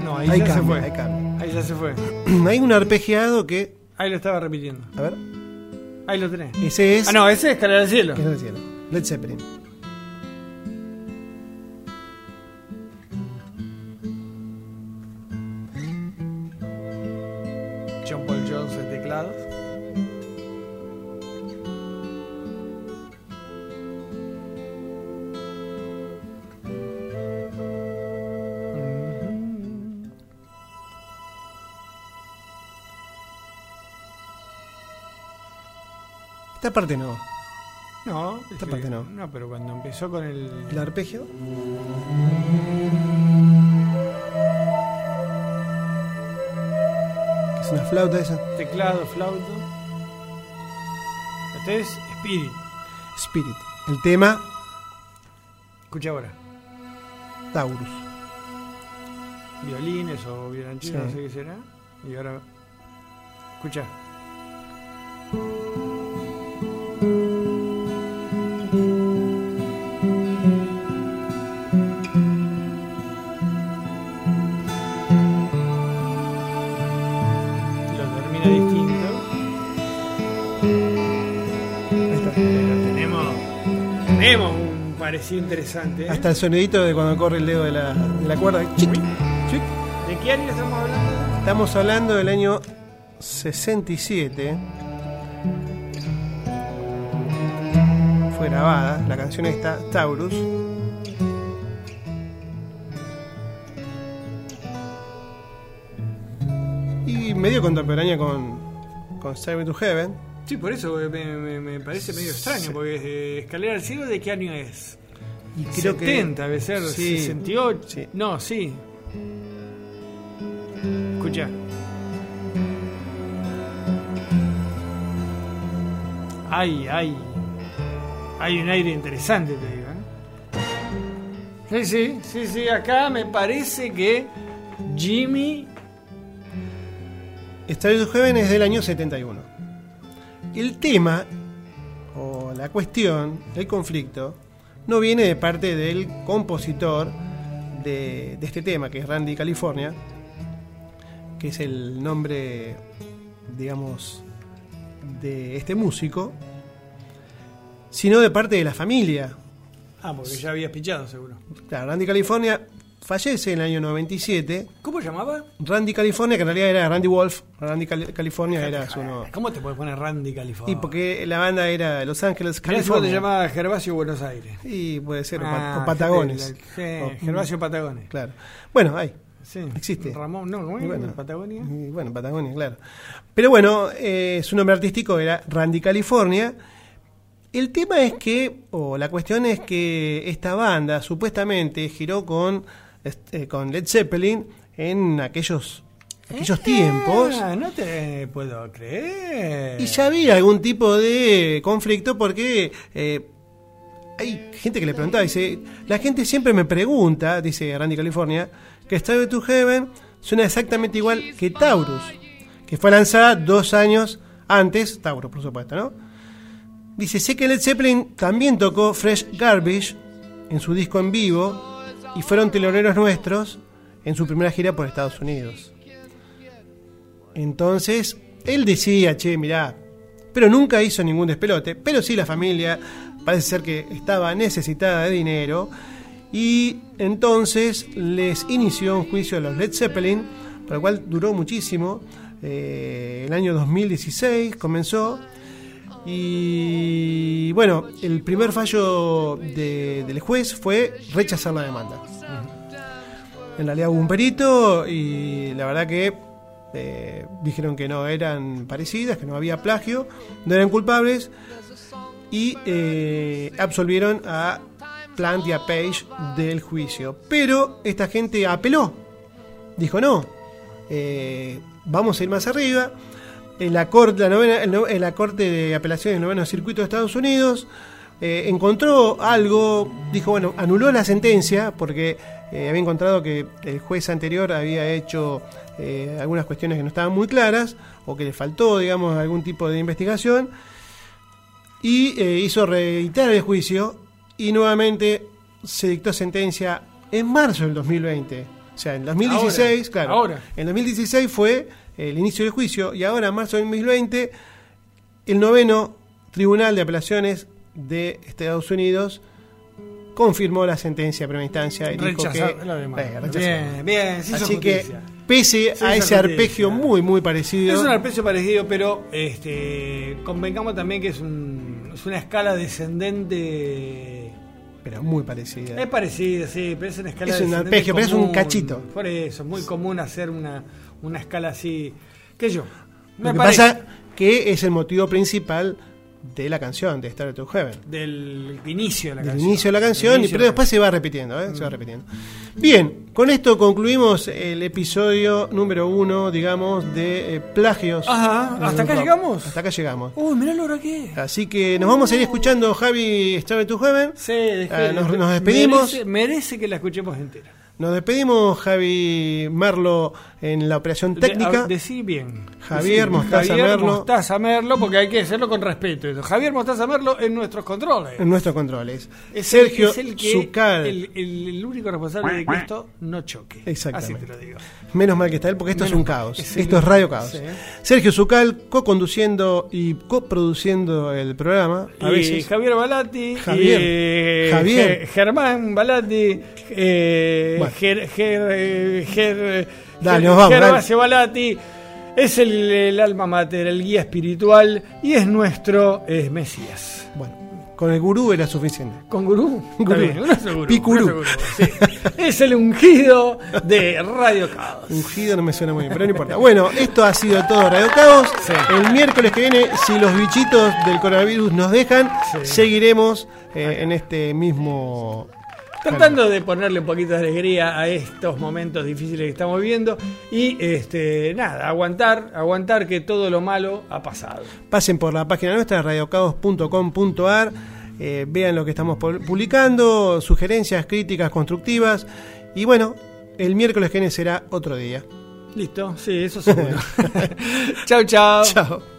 No, ahí ya se fue. Ahí ya se fue. Hay un arpegiado que. Ahí lo estaba repitiendo. A ver. Ahí lo tenés. Ese es. Ah, no, ese es Escalera al Cielo. ¿Qué es el cielo? Led Zeppelin. Esta parte no. No, Esta es parte que- no. No, pero cuando empezó con el. El arpegio. Es una flauta esa. teclado, flauta. Este es Spirit. Spirit. El tema Escucha ahora. Taurus. Violines o violonchelo, Sí. no sé qué será. Y ahora. Escucha. Interesante. ¿eh? Hasta el sonidito de cuando corre el dedo de la, de la cuerda. Chic, chic. ¿De qué año estamos hablando? Estamos hablando del año 67. Fue grabada la canción esta, Taurus. Y medio contemporánea con, con Stairway to Heaven. Sí, por eso me, me- me parece medio extraño, porque eh, Escalera al Cielo, ¿de qué año es? Y creo que- 70, debe ser, Sí. 68. Sí. No, sí. Escucha. Ay, ay. Hay un aire interesante, te digo. ¿eh? Sí, sí, sí, sí. Acá me parece que Jimmy. To Heaven es del año 71. El tema, o la cuestión, el conflicto, no viene de parte del compositor de, de este tema, que es Randy California, que es el nombre, digamos, de este músico, sino de parte de la familia. Ah, porque ya habías pichado, seguro. Claro, Randy California fallece en el año 97. ¿Cómo llamaba? Randy California, que en realidad era Randy Wolf, Randy Cali- California era su nombre. ¿Cómo te puedes poner Randy California? Y porque la banda era Los Ángeles, vos te California. llamabas Gervasio Buenos Aires. Y puede ser, Ah, o Patagones. O- Sí, Gervasio Patagones. Claro. Bueno, hay. Sí. Existe. Ramón, no, ¿cómo Y es? bueno, Patagonia. y bueno, Patagonia, claro. Pero bueno, eh, su nombre artístico era Randy California. El tema es que, o la cuestión es que esta banda supuestamente giró con, este, con Led Zeppelin en aquellos, aquellos tiempos. Ah, no te puedo creer. Y ya había algún tipo de conflicto porque eh, hay gente que le preguntaba, dice, la gente siempre me pregunta, dice Randy California, que Stairway to Heaven suena exactamente igual que Taurus, que fue lanzada dos años antes, Taurus por supuesto, ¿no? Dice, sé que Led Zeppelin también tocó Fresh Garbage en su disco en vivo y fueron teloneros nuestros en su primera gira por Estados Unidos. Entonces, él decía, che, mirá, pero nunca hizo ningún despelote, pero sí la familia parece ser que estaba necesitada de dinero y entonces les inició un juicio a los Led Zeppelin, por el cual duró muchísimo, eh, el año 2016 comenzó y bueno, el primer fallo de- del juez fue rechazar la demanda. En realidad hubo un perito y la verdad que eh, dijeron que no eran parecidas, que no había plagio, no eran culpables y eh, absolvieron a Plant y a Page del juicio. Pero esta gente apeló, dijo no, eh, vamos a ir más arriba. En la, corte, la, novena- en la Corte de Apelaciones del Noveno Circuito de Estados Unidos eh, encontró algo, dijo, bueno, anuló la sentencia porque eh, había encontrado que el juez anterior había hecho eh, algunas cuestiones que no estaban muy claras o que le faltó, digamos, algún tipo de investigación y hizo reiterar el juicio y nuevamente se dictó sentencia en marzo del 2020. O sea, en 2016, Ahora, claro. ahora. En 2016 fue el inicio del juicio y ahora en marzo del 2020 el noveno Tribunal de Apelaciones de Estados Unidos confirmó la sentencia de primera instancia y dijo que la. Eh. Bien, bien, se hizo Así que pese Se a ese justicia. arpegio muy muy parecido Es un arpegio parecido, pero este convengamos también que es, un, es una escala descendente. pero muy parecida. Es parecida, sí, pero es una escala Es un arpegio, pero es un cachito. Por eso, muy común hacer una, una escala así. ¿Qué yo? Lo que pasa que es el motivo principal de la canción de Star to Heaven. del inicio de la Del canción. inicio de la canción, y, pero de la después se va repitiendo, ¿eh? se va repitiendo. Bien, con esto concluimos el episodio número uno, digamos, de eh, plagios. Ajá, ¿hasta acá llegamos? Hasta acá llegamos. Uy, mirá la hora que. Así que nos vamos a ir escuchando Javi Star to Heaven. Sí, Ah, nos- nos despedimos. Merece, merece que la escuchemos entera. Nos despedimos, Javi Merlo en la operación técnica. De- decí bien. Javier Decí, Mostaza Javier Merlo. Mostaza Merlo, porque hay que hacerlo con respeto. eso. Javier Mostaza Merlo en nuestros controles. en nuestros controles. Es Sergio es el que- Zucal. El, el- el único responsable de que esto no choque. Exactamente. Así te lo digo. Menos mal que está él, porque esto es Menos un mal. caos. Es esto es Radio Caos. Sí. Sergio Zucal, co-conduciendo y coproduciendo el programa. A y veces. Javier Balati. Javier. eh, Javier. Ge- Germán Balati. Eh, Bueno. Ger, Ger- eh, Ger- Dale, Ger- nos vamos, Gervasio Balati. Es el, el alma mater, el guía espiritual y es nuestro Mesías. Bueno, con el gurú era suficiente. ¿Con gurú? Gurú. Está bien, uno es el gurú, Picurú. uno es el gurú, sí. Es el ungido de Radio Caos. Ungido no me suena muy bien, pero no importa. Bueno, esto ha sido todo Radio Caos. El miércoles que viene, si los bichitos del coronavirus nos dejan, seguiremos eh, en este mismo. Tratando de ponerle un poquito de alegría a estos momentos difíciles que estamos viviendo y este nada, aguantar, aguantar que todo lo malo ha pasado. Pasen por la página nuestra, radiocaos.com.ar. eh, vean lo que estamos pu- publicando, sugerencias, críticas constructivas. Y bueno, el miércoles que viene será otro día. Listo, sí, eso seguro. chau, chau. Chao.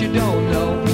you don't know.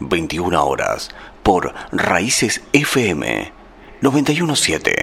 21 horas, por Raíces FM 917.